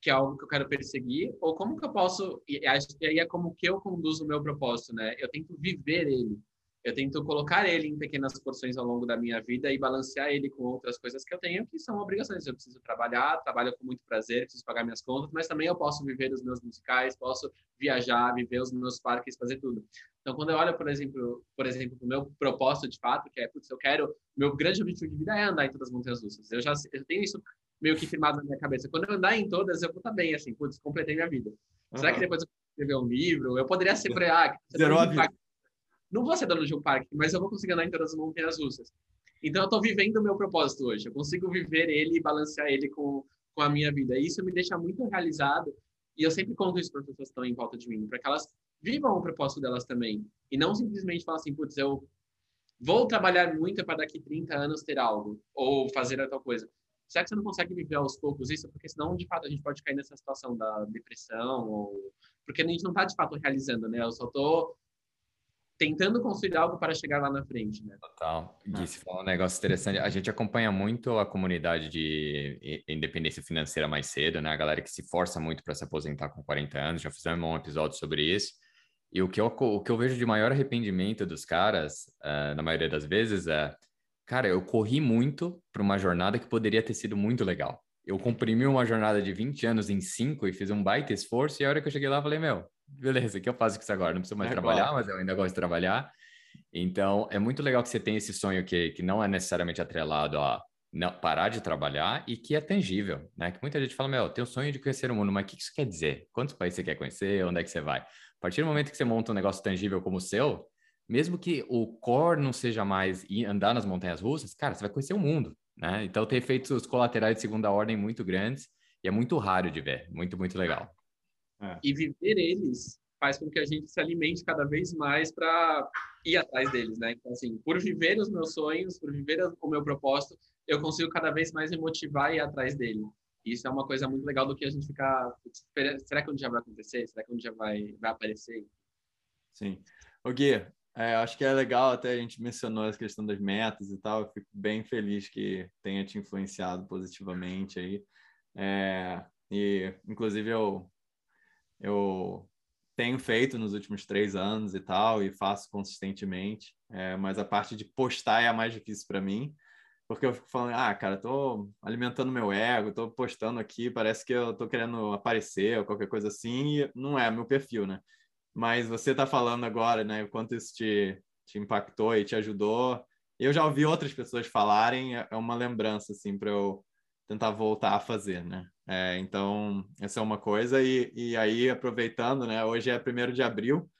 que é algo que eu quero perseguir, ou como que eu posso, e aí é como que eu conduzo o meu propósito, né? Eu tento viver ele eu tento colocar ele em pequenas porções ao longo da minha vida e balancear ele com outras coisas que eu tenho, que são obrigações. Eu preciso trabalhar, trabalho com muito prazer, preciso pagar minhas contas, mas também eu posso viver os meus musicais, posso viajar, viver os meus parques, fazer tudo. Então, quando eu olho, por exemplo, por exemplo, o meu propósito de fato, que é, putz, eu quero, meu grande objetivo de vida é andar em todas as montanhas russas. Eu já eu tenho isso meio que firmado na minha cabeça. Quando eu andar em todas, eu vou estar bem, assim, putz, completei minha vida. Uhum. Será que depois eu escrever um livro? Eu poderia ser, ah, Zerou a vida não vou ser dono de um parque, mas eu vou conseguir andar em todas as montanhas russas. Então, eu estou vivendo o meu propósito hoje. Eu consigo viver ele e balancear ele com, com a minha vida. E isso me deixa muito realizado. E eu sempre conto isso para as pessoas que estão em volta de mim, para que elas vivam o propósito delas também. E não simplesmente falar assim, putz, eu vou trabalhar muito para daqui 30 anos ter algo, ou fazer tal coisa. Será que você não consegue viver aos poucos isso? Porque senão, de fato, a gente pode cair nessa situação da depressão, ou... porque a gente não está, de fato, realizando, né? Eu só estou tentando construir algo para chegar lá na frente, né? Total. Gui, ah. você falou um negócio interessante. A gente acompanha muito a comunidade de independência financeira mais cedo, né? A galera que se força muito para se aposentar com 40 anos. Já fizemos um episódio sobre isso. E o que eu, o que eu vejo de maior arrependimento dos caras, uh, na maioria das vezes, é... Cara, eu corri muito para uma jornada que poderia ter sido muito legal. Eu comprimi uma jornada de 20 anos em 5 e fiz um baita esforço. E a hora que eu cheguei lá, eu falei, meu, beleza, que eu faço isso agora? Não preciso mais é trabalhar, mas eu ainda gosto de trabalhar. Então, é muito legal que você tenha esse sonho que, que não é necessariamente atrelado a não, parar de trabalhar e que é tangível, né? Que muita gente fala, meu, tem o sonho de conhecer o mundo, mas o que isso quer dizer? Quantos países você quer conhecer? Onde é que você vai? A partir do momento que você monta um negócio tangível como o seu, mesmo que o core não seja mais andar nas montanhas russas, cara, você vai conhecer o mundo, né? Então, tem efeitos colaterais de segunda ordem muito grandes e é muito raro de ver, muito, muito legal. É. E viver eles faz com que a gente se alimente cada vez mais para ir atrás deles, né? Então, assim, por viver os meus sonhos, por viver o meu propósito, eu consigo cada vez mais me motivar e ir atrás dele. Isso é uma coisa muito legal do que a gente ficar. Será que um dia vai acontecer? Será que um dia vai, vai aparecer? Sim. O Gui, é, acho que é legal, até a gente mencionou essa questão das metas e tal. Eu fico bem feliz que tenha te influenciado positivamente aí. É, e, inclusive, eu eu tenho feito nos últimos três anos e tal, e faço consistentemente, é, mas a parte de postar é a mais difícil para mim. porque eu fico falando, ah, cara, tô alimentando meu ego, tô postando aqui, parece que eu tô querendo aparecer ou qualquer coisa assim, e não é meu perfil, né? Mas você tá falando agora, né, o quanto isso te, te impactou e te ajudou. Eu já ouvi outras pessoas falarem, é, é uma lembrança, assim, para eu tentar voltar a fazer, né? É, então, essa é uma coisa. E, e aí, aproveitando, né? Hoje é 1 de abril,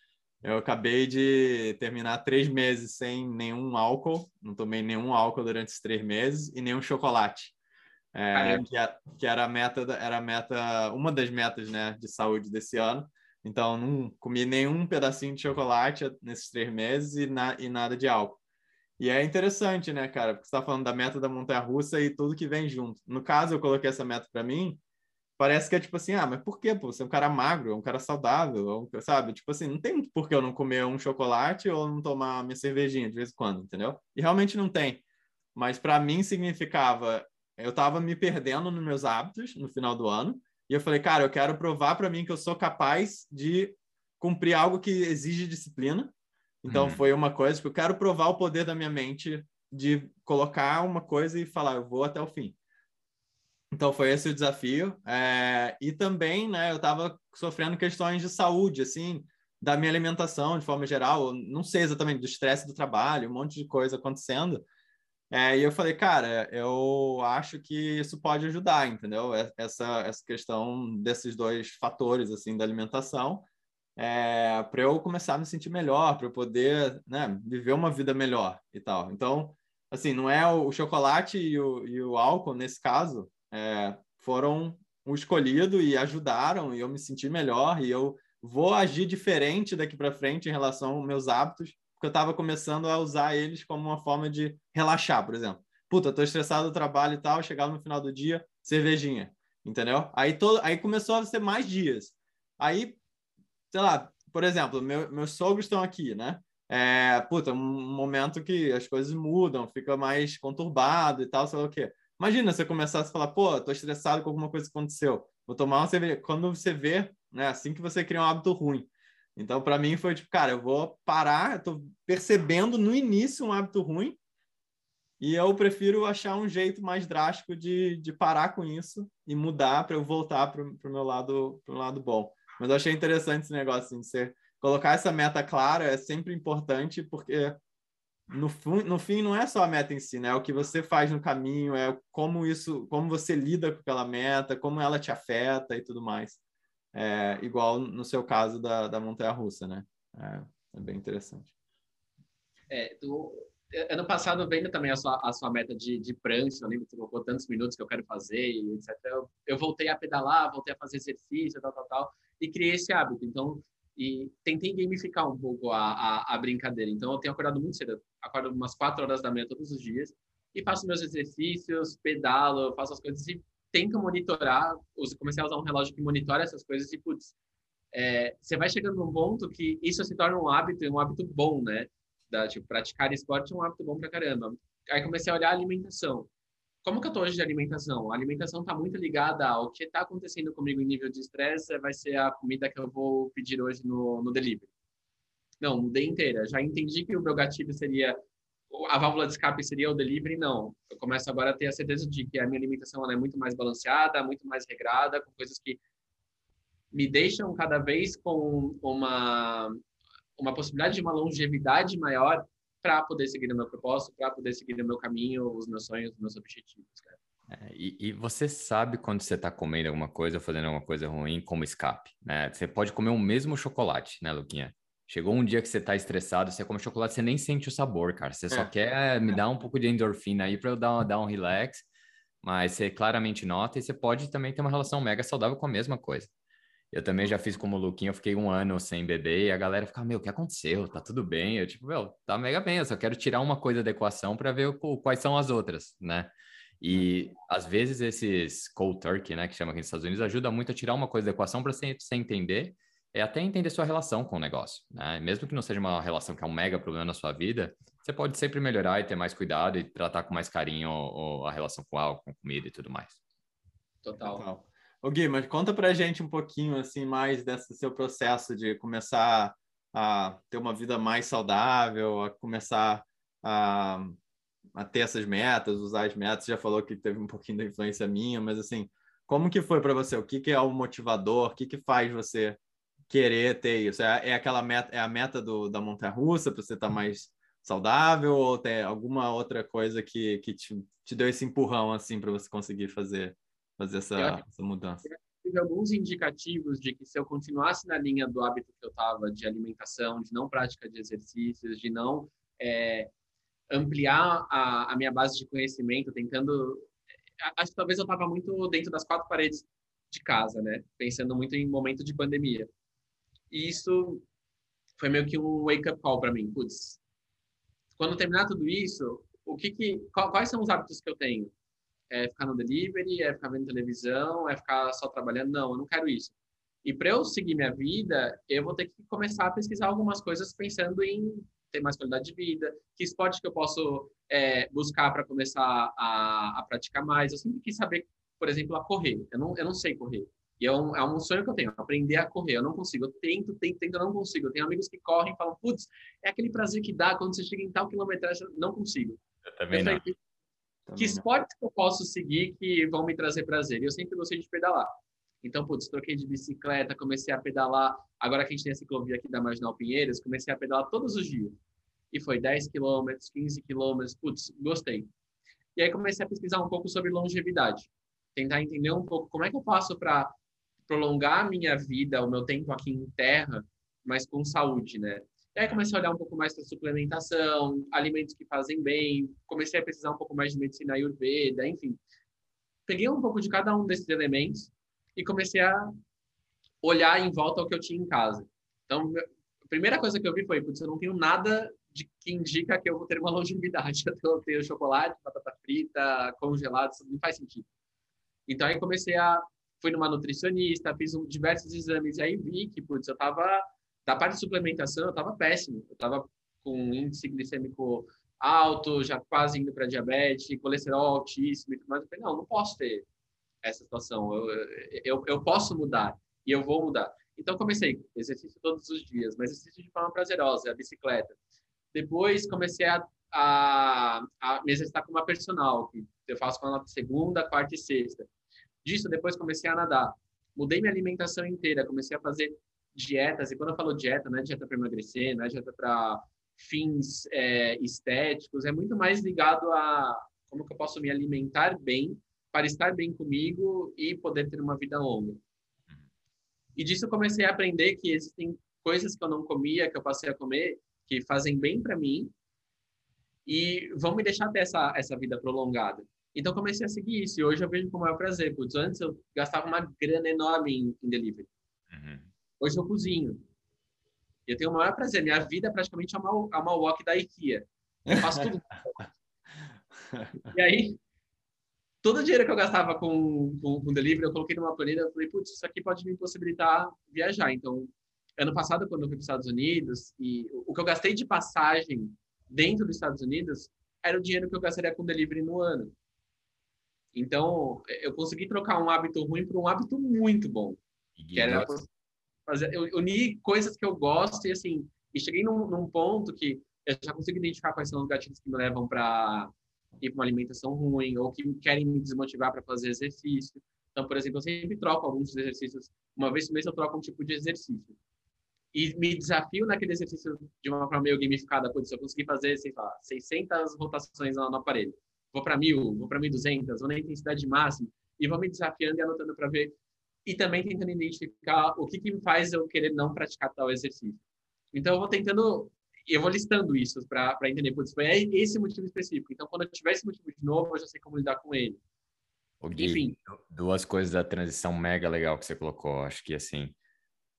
eu acabei de terminar três meses sem nenhum álcool, não tomei nenhum álcool durante esses três meses e nenhum chocolate. É, que, era, que, era, a meta, era a meta, uma das metas, né, de saúde desse ano. Então, não comi nenhum pedacinho de chocolate nesses três meses e, na, e nada de álcool. E é interessante, né, cara? Porque você está falando da meta da montanha-russa e tudo que vem junto. No caso, eu coloquei essa meta para mim parece que é tipo assim, ah, mas por quê? Pô? Você é um cara magro, é um cara saudável, é sabe? Tipo assim, não tem por que eu não comer um chocolate ou não tomar minha cervejinha de vez em quando, entendeu? E realmente não tem. Mas para mim significava, eu tava me perdendo nos meus hábitos no final do ano, e eu falei, cara, eu quero provar para mim que eu sou capaz de cumprir algo que exige disciplina. Então hum. foi uma coisa que eu quero provar o poder da minha mente de colocar uma coisa e falar, eu vou até o fim. Então foi esse o desafio. É, e também, né, eu estava sofrendo questões de saúde, assim, da minha alimentação de forma geral, não sei exatamente, do estresse do trabalho, um monte de coisa acontecendo. É, e eu falei, cara, eu acho que isso pode ajudar, entendeu? Essa, essa questão desses dois fatores, assim, da alimentação, é, para eu começar a me sentir melhor, para eu poder, né, viver uma vida melhor e tal. Então, assim, não é o, chocolate e o, e o álcool, nesse caso, é, foram o escolhido e ajudaram e eu me senti melhor e eu vou agir diferente daqui para frente em relação aos meus hábitos, porque eu estava começando a usar eles como uma forma de relaxar, por exemplo. Puta, tô estressado do trabalho e tal, chegava no final do dia, cervejinha, entendeu? Aí todo, aí começou a ser mais dias. Aí, sei lá, por exemplo, meu, meus sogros estão aqui, né? É, puta, um momento que as coisas mudam, fica mais conturbado e tal, sei lá o quê. Imagina você começasse a falar, pô, tô estressado com alguma coisa que aconteceu. Vou tomar uma cerveja. Quando você vê, né, assim que você cria um hábito ruim. Então, para mim, foi tipo, cara, eu vou parar, eu tô percebendo no início um hábito ruim e eu prefiro achar um jeito mais drástico de, de parar com isso e mudar para eu voltar para o meu lado, pro lado bom. Mas eu achei interessante esse negócio, assim, de você colocar essa meta clara é sempre importante, porque no, no fim não é só a meta em si, né? É o que você faz no caminho, é como isso, como você lida com aquela meta, como ela te afeta e tudo mais. É, igual no seu caso da, da montanha-russa, né? É, é, bem interessante. É, do, ano passado, vendo também a sua, a sua meta de, de prancha, eu lembro que você colocou tantos minutos que eu quero fazer, e etc. Eu, eu voltei a pedalar, voltei a fazer exercício, tal, tal, tal, e criei esse hábito. Então, e tentei gamificar um pouco a, a, a, brincadeira. Então, eu tenho acordado muito cedo, acordo umas quatro horas da manhã todos os dias e faço meus exercícios, pedalo, faço as coisas e tento monitorar. Comecei a usar um relógio que monitora essas coisas e, putz, é, você vai chegando num ponto que isso se torna um hábito, um hábito bom, né? Da, tipo, praticar esporte é um hábito bom pra caramba. Aí comecei a olhar a alimentação como que eu tô hoje de alimentação? A alimentação está muito ligada ao que está acontecendo comigo em nível de estresse, vai ser a comida que eu vou pedir hoje no, no delivery. Não, mudei inteira. Já entendi que o meu gatilho seria a válvula de escape seria o delivery, não. Eu começo agora a ter a certeza de que a minha alimentação é muito mais balanceada, muito mais regrada, com coisas que me deixam cada vez com uma uma possibilidade de uma longevidade maior para poder seguir o meu propósito, para poder seguir o meu caminho, os meus sonhos, os meus objetivos. É, e, e, você sabe quando você está comendo alguma coisa, fazendo alguma coisa ruim, como escape, né? Você pode comer o mesmo chocolate, né, Luquinha? Chegou um dia que você está estressado, você come chocolate, você nem sente o sabor, cara. Você é. só quer me dar um pouco de endorfina aí para eu dar, dar um relax, mas você claramente nota e você pode também ter uma relação mega saudável com a mesma coisa. Eu também já fiz como o Luquinha, eu fiquei um ano sem beber e a galera fica, meu, o que aconteceu? Tá tudo bem? Eu, tipo, meu, tá mega bem, eu só quero tirar uma coisa da equação para ver o, quais são as outras, né? E às vezes esses cold turkey, né, que chama aqui nos Estados Unidos, ajuda muito a tirar uma coisa da equação para você, você entender é até entender sua relação com o negócio, né? Mesmo que não seja uma relação que é um mega problema na sua vida, você pode sempre melhorar e ter mais cuidado e tratar com mais carinho a relação com álcool, com comida e tudo mais. Total. Total. Ô Gui, mas conta pra gente um pouquinho assim mais desse seu processo de começar a ter uma vida mais saudável, a começar a a ter essas metas, usar as metas? Já falou que teve um pouquinho da influência minha, mas assim, como que foi para você? O que, que é o motivador? O que, que faz você querer ter isso? É, é aquela meta, é a meta do, da montanha-russa para você estar tá mais saudável ou tem alguma outra coisa que, que te, te deu esse empurrão assim para você conseguir fazer fazer essa, essa mudança? Tive alguns indicativos de que se eu continuasse na linha do hábito que eu estava de alimentação, de não prática de exercícios, de não é, ampliar a, a minha base de conhecimento, tentando acho que talvez eu estava muito dentro das quatro paredes de casa, né? Pensando muito em momento de pandemia. E isso foi meio que um wake-up call para mim. Putz, quando terminar tudo isso, o que que, quais são os hábitos que eu tenho? É ficar no delivery? É ficar vendo televisão? É ficar só trabalhando? Não, eu não quero isso. E para eu seguir minha vida, eu vou ter que começar a pesquisar algumas coisas pensando em ter mais qualidade de vida, que esporte que eu posso é, buscar para começar a, a, praticar mais. Eu sempre quis saber, por exemplo, a correr. Eu não, eu não sei correr. E é um, é um sonho que eu tenho, aprender a correr. Eu não consigo. Eu tento, tento, tento, eu não consigo. Eu tenho amigos que correm e falam, putz, é aquele prazer que dá quando você chega em tal quilometragem. Não consigo. Eu também eu não. Que, que esportes que eu posso seguir que vão me trazer prazer? Eu sempre gostei de pedalar. Então, putz, troquei de bicicleta, comecei a pedalar. Agora que a gente tem a ciclovia aqui da Marginal Pinheiros, comecei a pedalar todos os dias. E foi 10 quilômetros, 15 quilômetros, putz, gostei. E aí comecei a pesquisar um pouco sobre longevidade. Tentar entender um pouco como é que eu faço para prolongar a minha vida, o meu tempo aqui em terra, mas com saúde, né? E aí comecei a olhar um pouco mais para suplementação, alimentos que fazem bem, comecei a pesquisar um pouco mais de medicina ayurveda, enfim. Peguei um pouco de cada um desses elementos e comecei a olhar em volta ao que eu tinha em casa. Então, a primeira coisa que eu vi foi, putz, eu não tenho nada de que indica que eu vou ter uma longevidade. Eu tenho chocolate, batata frita, congelado, isso não faz sentido. Então, aí comecei a... Fui numa nutricionista, fiz um, diversos exames, e aí vi que, putz, eu tava... Da parte de suplementação, eu tava péssimo. Eu tava com índice glicêmico alto, já quase indo para diabetes, colesterol altíssimo e tudo mais. Eu falei, não, não posso ter essa situação. Eu, eu, eu posso mudar e eu vou mudar. Então comecei exercício todos os dias, mas exercício de forma prazerosa, a bicicleta. Depois comecei a, a, a me exercitar com uma personal, que eu faço com ela segunda, quarta e sexta. Disso depois comecei a nadar. Mudei minha alimentação inteira, comecei a fazer dietas, e quando eu falo dieta, não é dieta para emagrecer, não é dieta para fins é, estéticos, é muito mais ligado a como que eu posso me alimentar bem para estar bem comigo e poder ter uma vida longa. E disso eu comecei a aprender que existem coisas que eu não comia, que eu passei a comer, que fazem bem para mim e vão me deixar ter essa, essa vida prolongada. Então comecei a seguir isso e hoje eu vejo com o maior prazer. Putz, antes eu gastava uma grana enorme em, em delivery. Uhum. Hoje eu cozinho. Eu tenho o maior prazer. Minha vida é praticamente uma, uma walk da IKEA. Eu faço tudo. e aí, todo o dinheiro que eu gastava com, com, com delivery, eu coloquei numa planilha, eu falei, putz, isso aqui pode me possibilitar viajar. Então, ano passado, quando eu fui para os Estados Unidos, e o que eu gastei de passagem dentro dos Estados Unidos era o dinheiro que eu gastaria com delivery no ano. Então, eu consegui trocar um hábito ruim por um hábito muito bom. Que era fazer, eu uni coisas que eu gosto e assim, e cheguei num, num ponto que eu já consigo identificar quais são os gatilhos que me levam para ir para uma alimentação ruim ou que querem me desmotivar para fazer exercício. Então, por exemplo, eu sempre troco alguns exercícios. Uma vez por mês eu troco um tipo de exercício. E me desafio naquele exercício de uma forma meio gamificada. Putz, eu consegui fazer, sei lá, 600 rotações no, aparelho. Vou para 1.000, vou para 1.200, vou na intensidade máxima. E vou me desafiando e anotando para ver. E também tentando identificar o que, que me faz eu querer não praticar tal exercício. Então, eu vou tentando eu vou listando isso para entender, putz, foi esse motivo específico. Então, quando eu tiver esse motivo de novo, eu já sei como lidar com ele. Gui, Enfim. Duas coisas da transição mega legal que você colocou. Acho que, assim,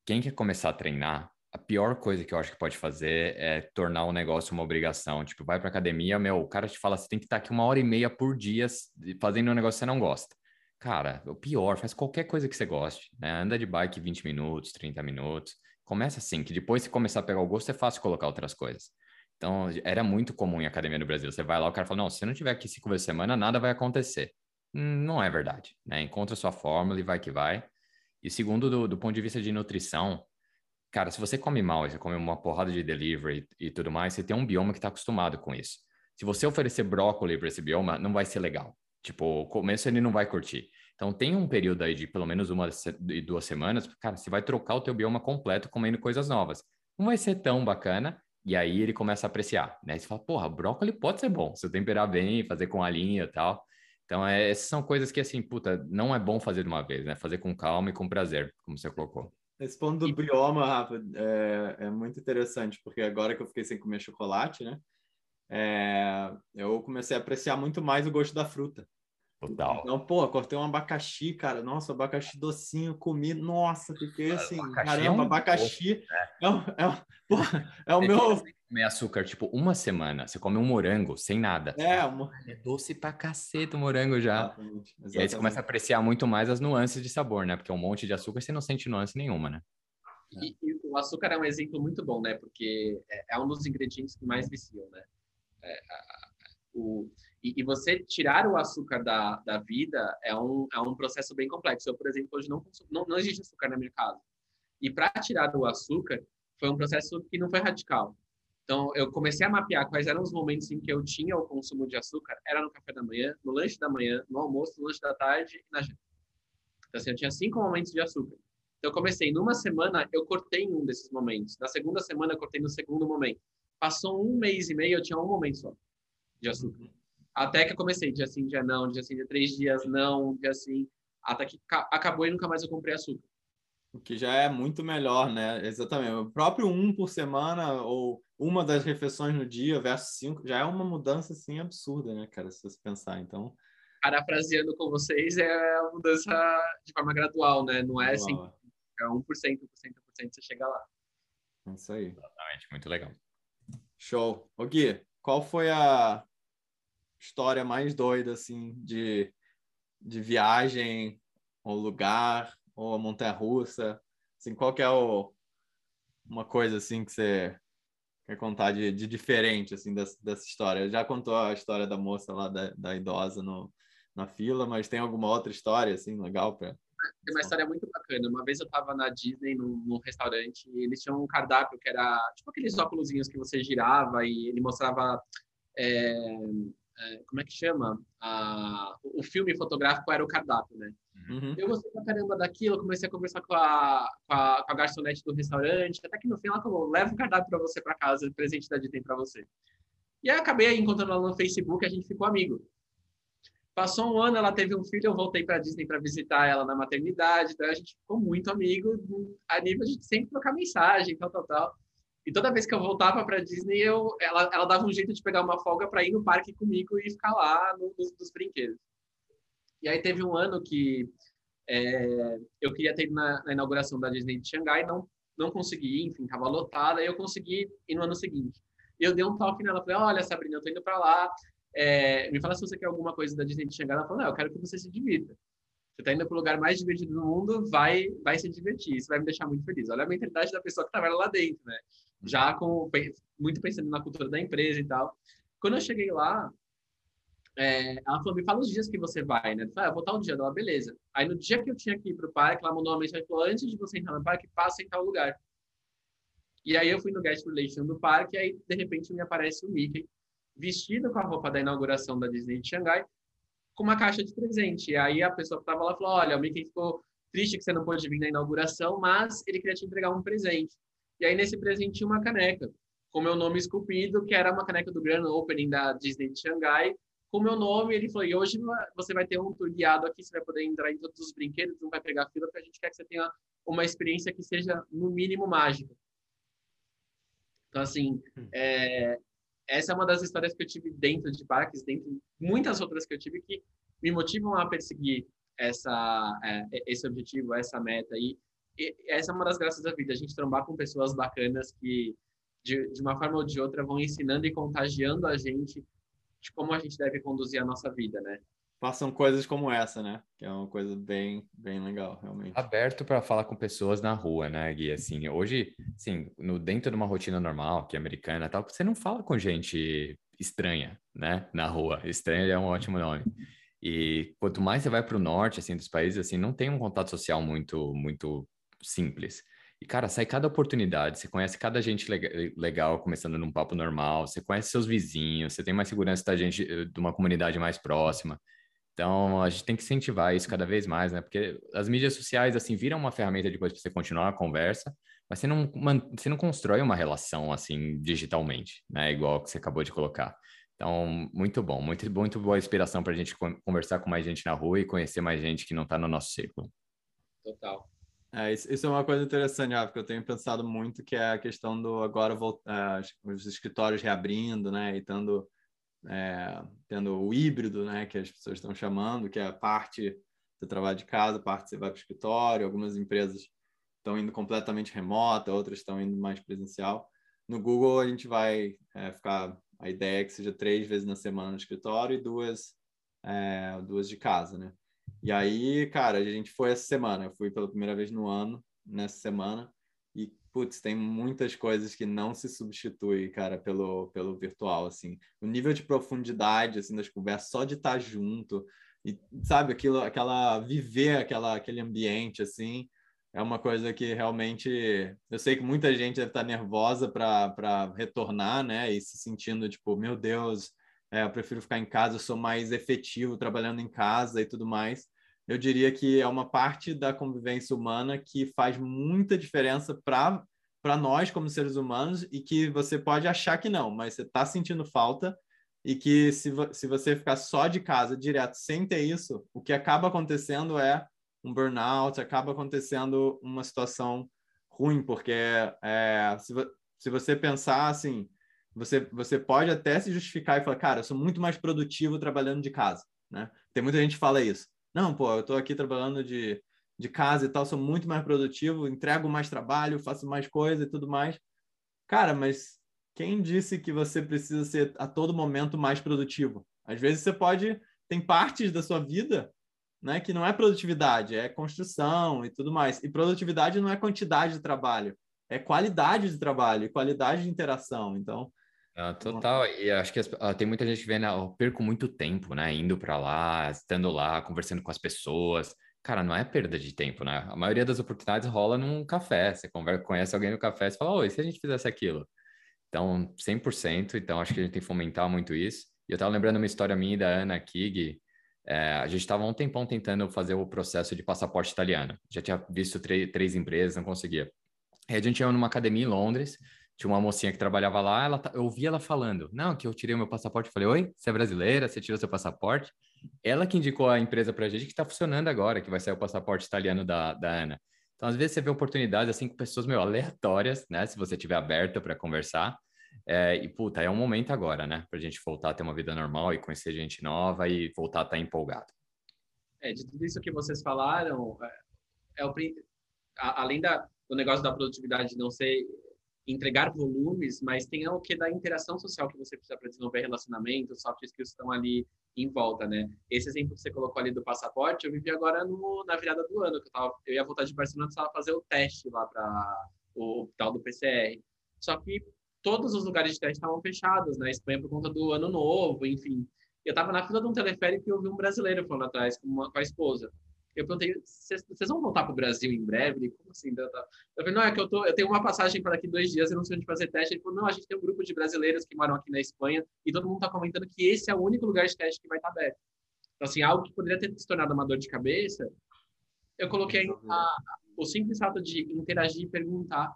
quem quer começar a treinar, a pior coisa que eu acho que pode fazer é tornar o negócio uma obrigação. Tipo, vai pra academia, meu, o cara te fala, você tem que estar aqui uma hora e meia por dia fazendo um negócio que você não gosta. Cara, o pior, faz qualquer coisa que você goste, né? Anda de bike 20 minutos, 30 minutos. Começa assim, que depois se começar a pegar o gosto, é fácil colocar outras coisas. Então, era muito comum em academia no Brasil. Você vai lá, o cara fala, não, se não tiver aqui cinco vezes por semana, nada vai acontecer. Hum, não é verdade, né? Encontra sua fórmula e vai que vai. E segundo, do, do ponto de vista de nutrição, cara, se você come mal, você come uma porrada de delivery e tudo mais, você tem um bioma que está acostumado com isso. Se você oferecer brócolis para esse bioma, não vai ser legal. Tipo, o começo ele não vai curtir. Então tem um período aí de pelo menos uma e duas semanas, cara, você vai trocar o teu bioma completo comendo coisas novas. Não vai ser tão bacana, e aí ele começa a apreciar, né? Você fala, porra, brócolis pode ser bom, se eu temperar bem, fazer com a linha e tal. Então, é, essas são coisas que, assim, puta, não é bom fazer de uma vez, né? Fazer com calma e com prazer, como você colocou. Esse ponto do bioma, Rafa, é, é muito interessante, porque agora que eu fiquei sem comer chocolate, né? É, eu comecei a apreciar muito mais o gosto da fruta. Total. Então, pô, cortei um abacaxi, cara. Nossa, abacaxi docinho, comi. Nossa, fiquei assim, abacaxi caramba, é um abacaxi é, é, é, porra, é o meu. Comer açúcar, tipo, uma semana, você come um morango sem nada. É, uma... é doce pra cacete o morango já. Exatamente, exatamente. E aí você começa a apreciar muito mais as nuances de sabor, né? Porque um monte de açúcar você não sente nuance nenhuma, né? E, e o açúcar é um exemplo muito bom, né? Porque é, é um dos ingredientes que mais viciam, né? É, a, o, e, e, você tirar o açúcar da, da vida é um, é um processo bem complexo. Eu, por exemplo, hoje não, consumo, não, não existe açúcar na minha casa. E para tirar o açúcar, foi um processo que não foi radical. Então, eu comecei a mapear quais eram os momentos em que eu tinha o consumo de açúcar. Era no café da manhã, no lanche da manhã, no almoço, no lanche da tarde e na janta. Então, assim, eu tinha cinco momentos de açúcar. Então, eu comecei, numa semana, eu cortei um desses momentos. Na segunda semana, eu cortei no segundo momento. Passou um mês e meio, eu tinha um momento só de açúcar. Até que eu comecei, dia sim, dia não, dia sim, dia três dias não, dia sim. Até que acabou e nunca mais eu comprei açúcar. O que já é muito melhor, né? Exatamente. O próprio um por semana ou uma das refeições no dia versus cinco já é uma mudança assim absurda, né, cara? Se você pensar, então. Parafraseando com vocês, é uma mudança de forma gradual, né? Não é assim, é 1%, 1%, 1% você chega lá. É isso aí. Exatamente, muito legal. Show. O Gui, qual foi a história mais doida, assim, de, de viagem, ou lugar, ou a montanha-russa? Assim, qual que é o, uma coisa, assim, que você quer contar de, de diferente, assim, dessa, dessa história? Já contou a história da moça lá, da, da idosa no, na fila, mas tem alguma outra história, assim, legal para tem uma história muito bacana. Uma vez eu estava na Disney, num, num, restaurante, e eles tinham um cardápio que era tipo aqueles óculos que você girava e ele mostrava é, é, como é que chama? A, o filme fotográfico era o cardápio, né? Uhum. Eu gostei pra caramba daquilo, comecei a conversar com a, com a, com a garçonete do restaurante, até que no final ela falou, leva o cardápio para você para casa, presente da Disney para você. E aí acabei encontrando ela no Facebook, a gente ficou amigo. Passou um ano, ela teve um filho, eu voltei para Disney para visitar ela na maternidade, então a gente ficou muito amigo, a nível de sempre trocar mensagem, tal, tal, tal. E toda vez que eu voltava para Disney, eu, ela, ela dava um jeito de pegar uma folga para ir no parque comigo e ficar lá no, nos, nos brinquedos. E aí teve um ano que é, eu queria ter ido na, na, inauguração da Disney de Xangai, não não consegui, enfim, estava lotada, aí eu consegui ir no ano seguinte. E eu dei um toque nela, falei, olha, Sabrina, eu tô indo para lá, é, me fala se você quer alguma coisa da Disney de Xangai. Ela falou, não, eu quero que você se divirta. Você está indo para o lugar mais divertido do mundo, vai, vai se divertir. Isso vai me deixar muito feliz. Olha a mentalidade da pessoa que trabalha lá dentro, né? Já com muito pensando na cultura da empresa e tal. Quando eu cheguei lá, é, ela falou: me fala os dias que você vai, né? Eu falei, ah, vou estar um dia. Ela, beleza. Aí no dia que eu tinha que ir para o parque, ela mandou uma mensagem falou: antes de você entrar no parque, passa em tal lugar. E aí eu fui no guest relation do parque, e aí de repente me aparece o Mickey vestido com a roupa da inauguração da Disney de Xangai com uma caixa de presente. E aí a pessoa que estava lá falou: Olha, o Mickey ficou triste que você não pôde vir na inauguração, mas ele queria te entregar um presente. E aí nesse presente tinha uma caneca com meu nome esculpido, que era uma caneca do Grand Opening da Disney de Xangai, com meu nome. Ele falou: E hoje você vai ter um tour guiado aqui, você vai poder entrar em todos os brinquedos, não vai pegar fila, porque a gente quer que você tenha uma experiência que seja, no mínimo, mágica. Então, assim, hum. é, essa é uma das histórias que eu tive dentro de parques, dentro de muitas outras que eu tive que me motivam a perseguir essa, é, esse objetivo, essa meta. E, e, essa é uma das graças da vida, a gente trombar com pessoas bacanas que, de, de uma forma ou de outra, vão ensinando e contagiando a gente de como a gente deve conduzir a nossa vida, né? Façam coisas como essa, né? Que é uma coisa bem, bem legal, realmente. Aberto para falar com pessoas na rua, né, Gui? Assim, hoje, sim, no dentro de uma rotina normal, que é americana, tal, você não fala com gente estranha, né, na rua. Estranha é um ótimo nome. E quanto mais você vai para o norte, assim, dos países, assim, não tem um contato social muito, muito simples. E, cara, sai cada oportunidade, você conhece cada gente legal, começando num papo normal, você conhece seus vizinhos, você tem mais segurança da gente, eh, de uma comunidade mais próxima. Então, a gente tem que incentivar isso cada vez mais, né? Porque as mídias sociais, assim, viram uma ferramenta depois para você continuar a conversa, mas você não, você não constrói uma relação, assim, digitalmente, né? Igual que você acabou de colocar. Então, muito bom, muito, muito boa inspiração para a gente conversar com mais gente na rua e conhecer mais gente que não está no nosso círculo. Total. É, isso, é uma coisa interessante, Rafa, que eu tenho pensado muito, que é a questão do agora voltar, os escritórios reabrindo, né, e tendo, é, tendo o híbrido, né, que as pessoas estão chamando, que é a parte do trabalho de casa, parte você vai para o escritório, algumas empresas estão indo completamente remota, outras estão indo mais presencial. No Google a gente vai é, ficar, a ideia é que seja três vezes na semana no escritório e duas, é, duas de casa, né? E aí, cara, a gente foi essa semana. Eu fui pela primeira vez no ano, nessa semana. Putz, tem muitas coisas que não se substituem, cara, pelo, pelo virtual, assim. O nível de profundidade, assim, das conversas, só de estar junto. E, sabe, aquilo, aquela... Viver aquela, aquele ambiente, assim, é uma coisa que realmente... Eu sei que muita gente deve estar nervosa para retornar, né? E se sentindo, tipo, meu Deus... É, eu prefiro ficar em casa, eu sou mais efetivo trabalhando em casa e tudo mais eu diria que é uma parte da convivência humana que faz muita diferença para para nós como seres humanos e que você pode achar que não, mas você está sentindo falta e que se, se você ficar só de casa direto sem ter isso, o que acaba acontecendo é um burnout, acaba acontecendo uma situação ruim, porque é, se, se você pensar assim, você, você pode até se justificar e falar, cara, eu sou muito mais produtivo trabalhando de casa, né? Tem muita gente que fala isso. Não, pô, eu estou aqui trabalhando de, de casa e tal, sou muito mais produtivo, entrego mais trabalho, faço mais coisa e tudo mais. Cara, mas quem disse que você precisa ser a todo momento mais produtivo? Às vezes você pode, tem partes da sua vida, né, que não é produtividade, é construção e tudo mais. E produtividade não é quantidade de trabalho, é qualidade de trabalho, qualidade de interação. Então, ah, total, e acho que as, ah, tem muita gente que vê, né, eu perco muito tempo, né, indo para lá, estando lá, conversando com as pessoas. Cara, não é perda de tempo, né? A maioria das oportunidades rola num café. Você conversa, conhece alguém no café, você fala, oi, se a gente fizesse aquilo? Então, 100%. Então, acho que a gente tem que fomentar muito isso. E eu estava lembrando uma história minha e da Ana Kig. É, a gente estava um tempão tentando fazer o processo de passaporte italiano. Já tinha visto três empresas, não conseguia. Aí a gente ia numa academia em Londres, tinha uma mocinha que trabalhava lá, ela, eu ouvi ela falando, não, que eu tirei o meu passaporte. falei, oi, você é brasileira? Você tirou seu passaporte? Ela que indicou a empresa para a gente que está funcionando agora, que vai sair o passaporte italiano da, da Ana. Então, às vezes você vê oportunidades assim com pessoas meio aleatórias, né? Se você tiver aberta para conversar. É, e, puta, é um momento agora, né? Para a gente voltar a ter uma vida normal e conhecer gente nova e voltar a estar tá empolgado. É, de tudo isso que vocês falaram, é, é o, a, além da, do negócio da produtividade não ser entregar volumes, mas tem o que da interação social que você precisa para desenvolver relacionamento, soft skills estão ali em volta, né? Esse exemplo que você colocou ali do passaporte, eu vivi agora no, na virada do ano, que eu, tava, eu ia voltar de Barcelona, precisava fazer o teste lá para o tal do PCR. Só que todos os lugares de teste estavam fechados, né? Espanha por conta do ano novo, enfim. Eu estava na fila de um teleférico e eu vi um brasileiro falando atrás com, uma, com a esposa. Eu perguntei, vocês vão voltar para o Brasil em breve? Ele, como assim? Eu falei, não, é que eu, tô, eu tenho uma passagem para daqui dois dias, eu não sei onde fazer teste. Ele falou, não, a gente tem um grupo de brasileiros que moram aqui na Espanha e todo mundo está comentando que esse é o único lugar de teste que vai estar tá aberto. Então, assim, algo que poderia ter se tornado uma dor de cabeça, eu coloquei a, o simples fato de interagir e perguntar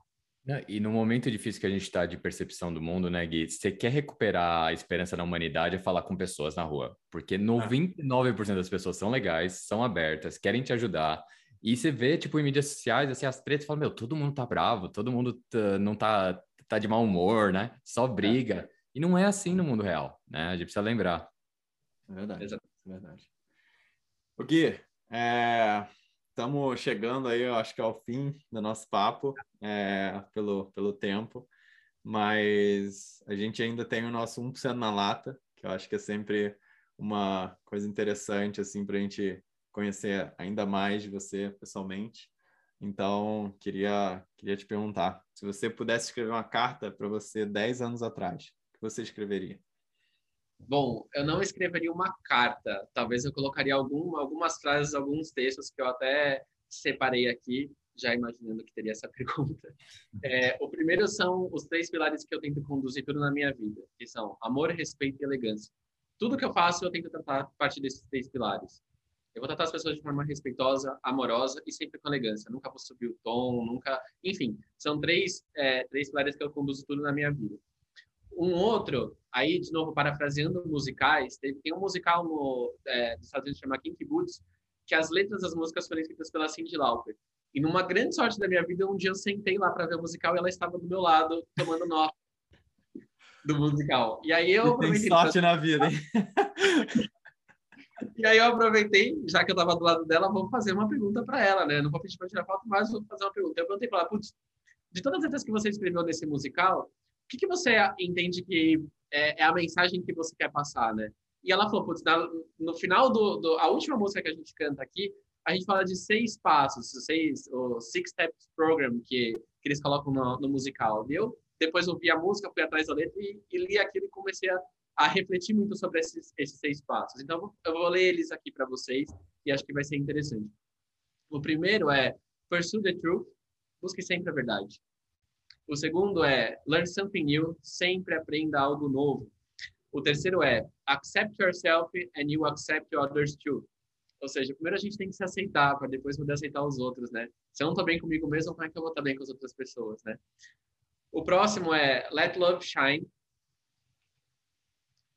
e no momento difícil que a gente está de percepção do mundo, né, Gui? Você quer recuperar a esperança na humanidade é falar com pessoas na rua. Porque 99% das pessoas são legais, são abertas, querem te ajudar. E você vê, tipo, em mídias sociais, assim, as tretas, fala, meu, todo mundo tá bravo, todo mundo tá, não tá, tá de mau humor, né? Só é. briga. E não é assim no mundo real, né? A gente precisa lembrar. É verdade, é verdade. O Gui, é estamos chegando aí, eu acho que ao fim do nosso papo, é, pelo, pelo tempo, mas a gente ainda tem o nosso 1% na lata, que eu acho que é sempre uma coisa interessante, assim, para a gente conhecer ainda mais de você pessoalmente. Então, queria, queria te perguntar, se você pudesse escrever uma carta para você 10 anos atrás, o que você escreveria? Bom, eu não escreveria uma carta. Talvez eu colocaria algum, algumas frases, alguns textos que eu até separei aqui já imaginando que teria essa pergunta. É, o primeiro são os três pilares que eu tento conduzir tudo na minha vida, que são amor, respeito e elegância. Tudo que eu faço, eu tento tratar a partir desses três pilares. Eu vou tratar as pessoas de forma respeitosa, amorosa e sempre com elegância. Nunca vou subir o tom, nunca. Enfim, são três, é, três pilares que eu conduzo tudo na minha vida. Um outro, aí de novo parafraseando musicais, tem, tem um musical no, é, dos Estados Unidos chamado Kinky Boots, que as letras das músicas foram escritas pela Cindy Lauper. E numa grande sorte da minha vida, um dia eu sentei lá para ver o musical e ela estava do meu lado, tomando nota do musical. E aí eu Tem sorte na vida, hein? e aí eu aproveitei, já que eu estava do lado dela, vou fazer uma pergunta para ela, né? Não vou pedir para tirar foto, mas vou fazer uma pergunta. Eu perguntei para ela, putz, de todas as letras que você escreveu nesse musical, que, que você entende que é, é, a mensagem que você quer passar, né? E ela falou, putz, no final do, do, a última música que a gente canta aqui, a gente fala de seis passos, seis, o Six Steps Program que, que eles colocam no, no musical. E eu depois ouvi a música, fui atrás da letra e, e li aquilo e comecei a, a refletir muito sobre esses, esses seis passos. Então, eu vou ler eles aqui para vocês e acho que vai ser interessante. O primeiro é Pursue the Truth, busque sempre a verdade. O segundo é Learn something new, sempre aprenda algo novo. O terceiro é Accept yourself and you accept others too. Ou seja, primeiro a gente tem que se aceitar para depois poder aceitar os outros, né? Se eu não estou bem comigo mesmo, como é que eu vou estar bem com as outras pessoas, né? O próximo é Let Love Shine.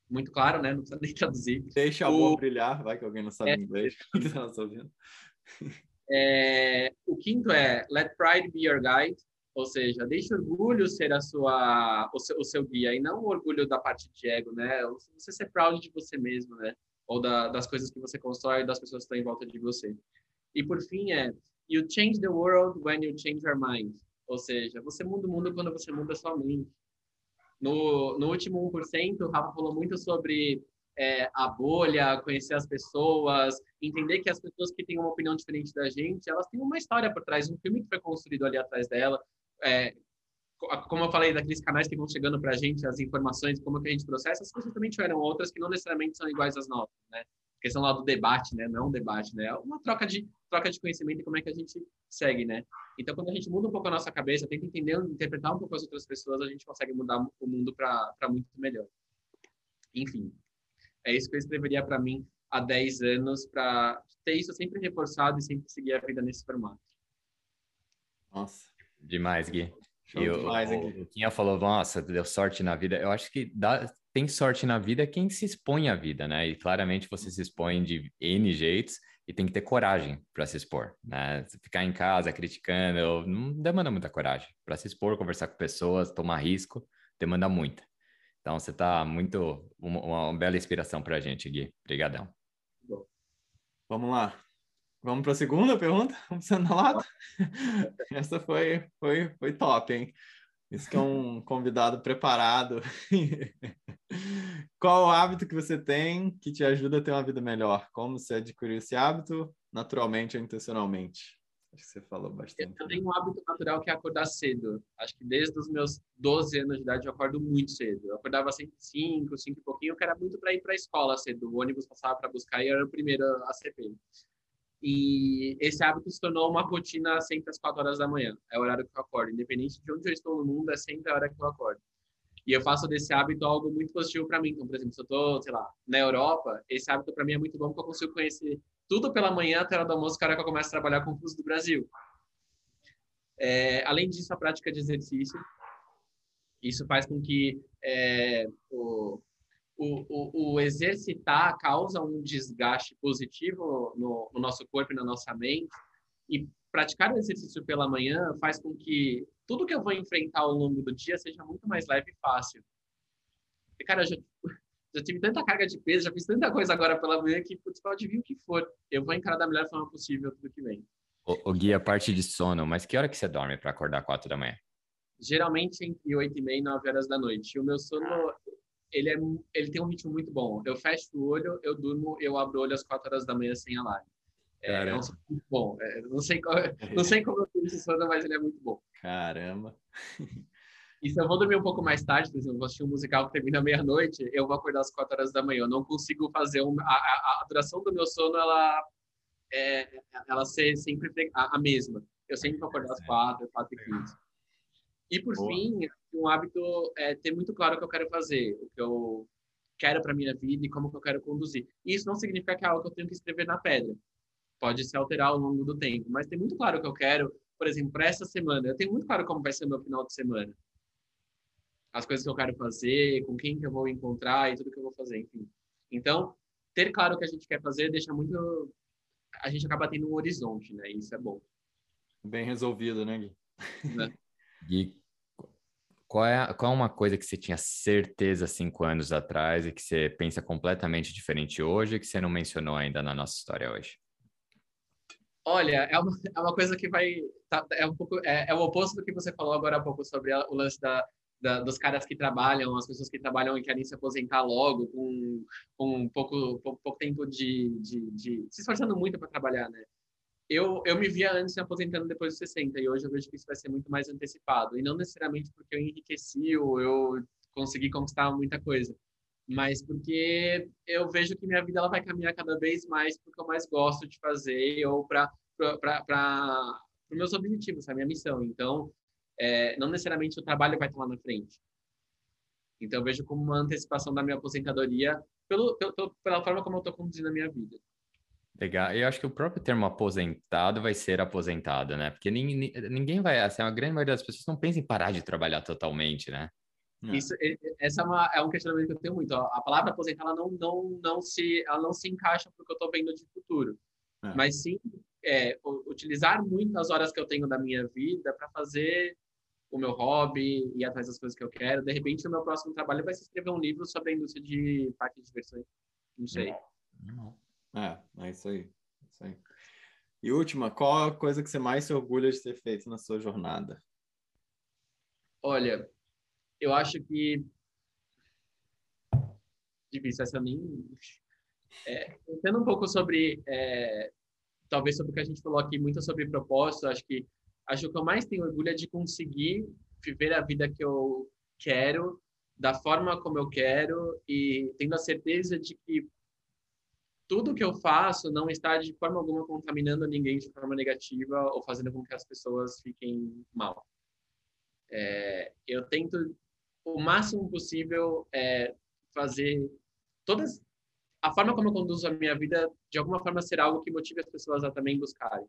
Muito claro, né? Não precisa nem traduzir. Deixa o amor brilhar, vai que alguém não sabe é... inglês. é... O quinto é Let Pride Be Your Guide. Ou seja, deixe o orgulho ser a sua, o seu, o seu guia e não o orgulho da parte de ego, né? Você ser proud de você mesmo, né? ou da, das coisas que você constrói, das pessoas que estão em volta de você. E por fim é You change the world when you change your mind. Ou seja, você muda o mundo quando você muda a sua mente. No, no último 1%, o Rafa falou muito sobre é, a bolha, conhecer as pessoas, entender que as pessoas que têm uma opinião diferente da gente, elas têm uma história por trás, um filme que foi construído ali atrás dela. É, como eu falei, daqueles canais que vão chegando para a gente, as informações, como que a gente processa, as coisas também tiveram outras que não necessariamente são iguais às nossas, né? A questão lá do debate, né? Não é um debate, né? É uma troca de, troca de conhecimento e como é que a gente segue, né? Então, quando a gente muda um pouco a nossa cabeça, tenta entender, interpretar um pouco as outras pessoas, a gente consegue mudar o mundo para muito melhor. Enfim, é isso que eu escreveria para mim há 10 anos, para ter isso sempre reforçado e sempre seguir a vida nesse formato. Nossa. Demais, Gui. E o, o Luquinha falou, nossa, deu sorte na vida. Eu acho que dá, tem sorte na vida quem se expõe à vida, né? E claramente você se expõe de N jeitos e tem que ter coragem para se expor, né? Ficar em casa criticando não demanda muita coragem. Para se expor, conversar com pessoas, tomar risco, demanda muita. Então você está muito uma, uma, bela inspiração para a gente, Gui. Obrigadão. Vamos lá. Vamos para a segunda pergunta? Vamos ser na lata? Essa foi, foi, foi top, hein? Isso que é um convidado preparado. Qual o hábito que você tem que te ajuda a ter uma vida melhor? Como você adquiriu esse hábito, naturalmente ou intencionalmente? Acho que você falou bastante. Eu tenho um hábito natural que é acordar cedo. Acho que desde os meus 12 anos de idade eu acordo muito cedo. Eu acordava sempre 5, 5 e pouquinho, que era muito para ir para a escola cedo. O ônibus passava para buscar e eu era o primeiro a CP. E esse hábito se tornou uma rotina sempre às quatro horas da manhã. É o horário que eu acordo. Independente de onde eu estou no mundo, é sempre a hora que eu acordo. E eu faço desse hábito algo muito positivo para mim. Então, por exemplo, se eu estou, sei lá, na Europa, esse hábito para mim é muito bom porque eu consigo conhecer tudo pela manhã até a hora do almoço, que é a hora que eu começo a trabalhar com o fuso do Brasil. É, além disso, a prática de exercício. Isso faz com que é, o, o, o, o, exercitar causa um desgaste positivo no, no, nosso corpo e na nossa mente. E praticar o exercício pela manhã faz com que tudo que eu vou enfrentar ao longo do dia seja muito mais leve e fácil. E, cara, eu já, já tive tanta carga de peso, já fiz tanta coisa agora pela manhã que putz, pode vir o que for. Eu vou encarar da melhor forma possível tudo que vem. O, o Gui, a parte de sono, mas que hora que você dorme para acordar quatro da manhã? Geralmente entre oito e meia e nove horas da noite. O meu sono, ah ele, é, ele tem um ritmo muito bom. Eu fecho o olho, eu durmo, eu abro o olho às quatro horas da manhã sem alarme. É, é um muito bom. É, não, sei qual, não sei como eu tenho esse sono, mas ele é muito bom. Caramba! E se eu vou dormir um pouco mais tarde, por exemplo, vou assistir um musical que termina meia-noite, eu vou acordar às quatro horas da manhã. Eu não consigo fazer um, a, a, a, duração do meu sono, ela é, ela ser sempre a, a mesma. Eu sempre vou acordar às quatro, quatro e quinze. E por Boa. fim, um hábito é ter muito claro o que eu quero fazer, o que eu quero para minha vida e como que eu quero conduzir. E isso não significa que é algo que eu tenho que escrever na pedra. Pode se alterar ao longo do tempo, mas tem muito claro o que eu quero, por exemplo, para essa semana. Eu tenho muito claro como vai ser o meu final de semana. As coisas que eu quero fazer, com quem que eu vou encontrar e tudo que eu vou fazer, enfim. Então, ter claro o que a gente quer fazer deixa muito a gente acaba tendo um horizonte, né? E isso é bom. Bem resolvido, né, Gui? Né? Gui, qual é, qual é uma coisa que você tinha certeza cinco anos atrás e que você pensa completamente diferente hoje e que você não mencionou ainda na nossa história hoje? Olha, é uma, é uma coisa que vai. Tá, é, um pouco, é, é, o oposto do que você falou agora há pouco sobre a, o lance da, da, dos caras que trabalham, as pessoas que trabalham e querem se aposentar logo, com, com pouco, pouco, pouco tempo de, de, de, se esforçando muito para trabalhar, né? Eu, eu me via antes me aposentando depois dos 60 e hoje eu vejo que isso vai ser muito mais antecipado. E não necessariamente porque eu enriqueci ou eu consegui conquistar muita coisa, mas porque eu vejo que minha vida ela vai caminhar cada vez mais porque eu mais gosto de fazer ou para os meus objetivos, a minha missão. Então, é, não necessariamente o trabalho vai estar lá na frente. Então, eu vejo como uma antecipação da minha aposentadoria pelo, pelo pela forma como eu estou conduzindo a minha vida. Legal. Eu acho que o próprio termo aposentado vai ser aposentado, né? Porque ninguém, ninguém vai, assim, a grande maioria das pessoas não pensa em parar de trabalhar totalmente, né? É. Isso, essa é, uma, é, um questionamento que eu tenho muito. A palavra aposentar ela não, não, não, se, ela não se encaixa porque eu estou vendo de futuro. É. Mas sim é, utilizar muitas horas que eu tenho da minha vida para fazer o meu hobby e atrás das coisas que eu quero. De repente, o meu próximo trabalho vai ser escrever um livro sobre a indústria de parques de diversões. Não sei. Não. É, é isso aí. É isso aí. E última, qual a coisa que você mais se orgulha de ter feito na sua jornada? Olha, eu acho que difícil essa nem é, um pouco sobre é, talvez sobre o que a gente falou aqui muito sobre propósito acho que acho que eu mais tenho orgulho é de conseguir viver a vida que eu quero da forma como eu quero e tendo a certeza de que tudo que eu faço não está de forma alguma contaminando ninguém de forma negativa ou fazendo com que as pessoas fiquem mal. É, eu tento o máximo possível é, fazer todas a forma como eu conduzo a minha vida de alguma forma ser algo que motive as pessoas a também buscarem.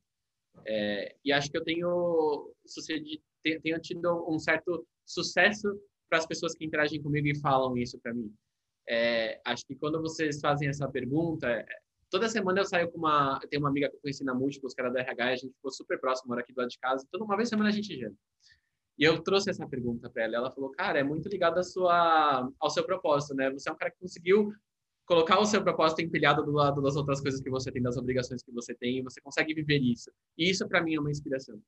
É, e acho que eu tenho sucedido, tenho tido um certo sucesso para as pessoas que interagem comigo e falam isso para mim. É, acho que quando vocês fazem essa pergunta, é, toda semana eu saio com uma. Tem uma amiga que eu conheci na Múltiplos, que era da RH, a gente ficou super próximo, mora aqui do lado de casa. Toda uma vez semana a gente janta. E eu trouxe essa pergunta para ela. Ela falou, cara, é muito ligado à sua, ao seu propósito, né? Você é um cara que conseguiu colocar o seu propósito empilhado do lado das outras coisas que você tem, das obrigações que você tem, e você consegue viver isso. E isso, para mim, é uma inspiração.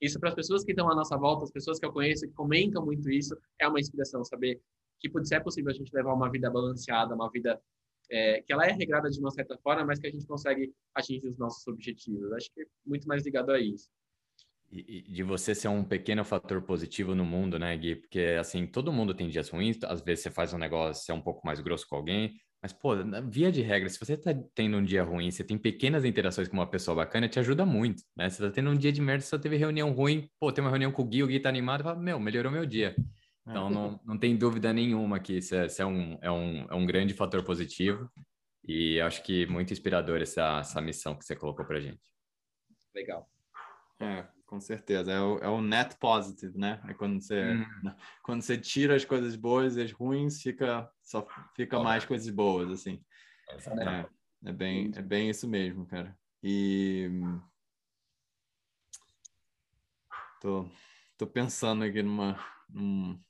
Isso, para as pessoas que estão à nossa volta, as pessoas que eu conheço, que comentam muito isso, é uma inspiração. Saber que pode ser possível a gente levar uma vida balanceada, uma vida é, que ela é regrada de uma certa forma, mas que a gente consegue atingir os nossos objetivos. Acho que é muito mais ligado a isso. E, de você ser um pequeno fator positivo no mundo, né, Gui? Porque, assim, todo mundo tem dias ruins, às vezes você faz um negócio, você é um pouco mais grosso com alguém, mas, pô, via de regra, se você tá tendo um dia ruim, você tem pequenas interações com uma pessoa bacana, te ajuda muito, né? Você tá tendo um dia de merda, você teve reunião ruim, pô, tem uma reunião com o Gui, o Gui tá animado, fala, meu, melhorou meu dia. Então, não, não tem dúvida nenhuma que isso é, isso é, um, é, um, é um grande fator positivo e acho que muito inspirador essa, essa missão que você colocou para gente. Legal. É, com certeza. É o, é o net positive, né? É quando você, hum. quando você tira as coisas boas e as ruins, fica, só fica oh. mais coisas boas, assim. É, é, bem, é bem isso mesmo, cara. E... Tô, tô pensando aqui numa... Num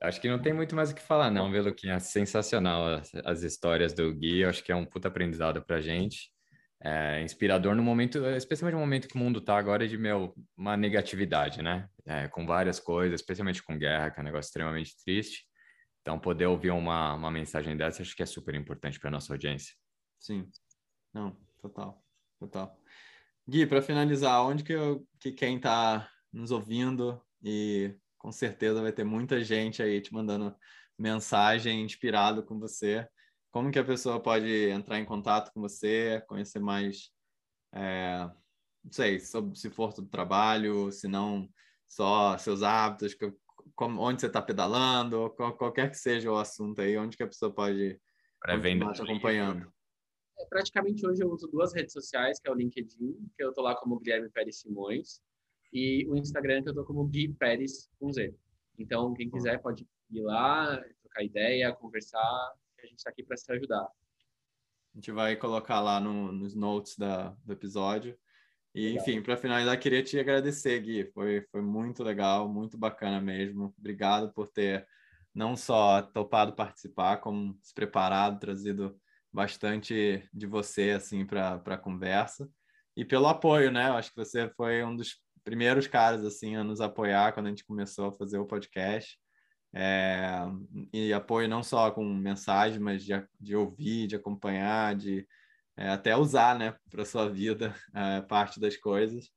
Acho que não tem muito mais o que falar, não, viu, Luquinha? Sensacional as, as histórias do Gui, eu acho que é um puta aprendizado pra gente. É, inspirador no momento, especialmente no momento que o mundo tá agora de, meu, uma negatividade, né? É, com várias coisas, especialmente com guerra, que é um negócio extremamente triste. Então, poder ouvir uma, uma mensagem dessa, acho que é super importante para nossa audiência. Sim. Não, total, total. Gui, para finalizar, onde que, eu, que quem tá nos ouvindo e com certeza vai ter muita gente aí te mandando mensagem inspirado com você. Como que a pessoa pode entrar em contato com você, conhecer mais é, não sei, sobre, se for do trabalho, se não só seus hábitos, como, onde você está pedalando, qual, qualquer que seja o assunto aí, onde que a pessoa pode continuar te acompanhando. É, praticamente hoje eu uso duas redes sociais, que é o LinkedIn, que eu tô lá como Guilherme Pérez Simões, e o Instagram, que eu tô como Gui Pérez com Z. Então, quem quiser pode ir lá, trocar ideia, conversar, a gente está aqui para se ajudar. A gente vai colocar lá no, nos notes da, do episódio. E, enfim, para finalizar, queria te agradecer, Gui. Foi, foi muito legal, muito bacana mesmo. Obrigado por ter não só topado participar, como se preparado, trazido bastante de você assim para a conversa e pelo apoio, né? Eu acho que você foi um dos primeiros caras assim a nos apoiar quando a gente começou a fazer o podcast. É, e apoio não só com mensagem, mas de, de ouvir, de acompanhar, de é, até usar, né, para sua vida é, parte das coisas.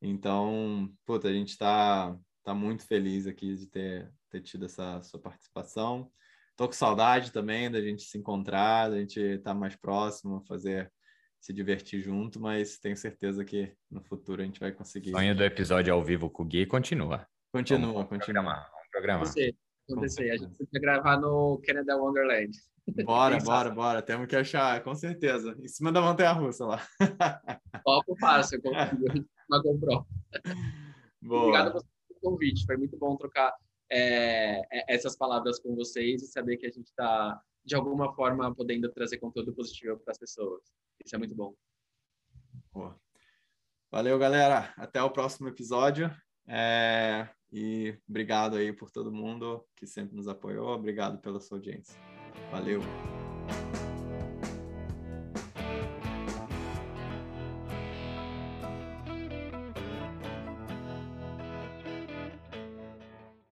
Então, puta, a gente está tá muito feliz aqui de ter, ter tido essa sua participação. Tô com saudade também da gente se encontrar, da gente estar tá mais próximo, fazer se divertir junto, mas tenho certeza que no futuro a gente vai conseguir. O sonho do episódio ao vivo com o Gui continua. Continua, vamos continua. Programar, vamos programar. Você, acontecer. A gente podia gravar no Canada Wonderland. Bora, bora, bora. Temos que achar, com certeza. Em cima da montanha russa lá. Foco fácil, uma GoPro. Boa. Obrigado pelo convite. Foi muito bom trocar é, é, essas palavras com vocês e saber que a gente está, de alguma forma, podendo trazer conteúdo positivo para as pessoas. Isso é muito bom. Boa. Valeu, galera. Até o próximo episódio. É... E obrigado aí por todo mundo que sempre nos apoiou. Obrigado pela sua audiência. Valeu.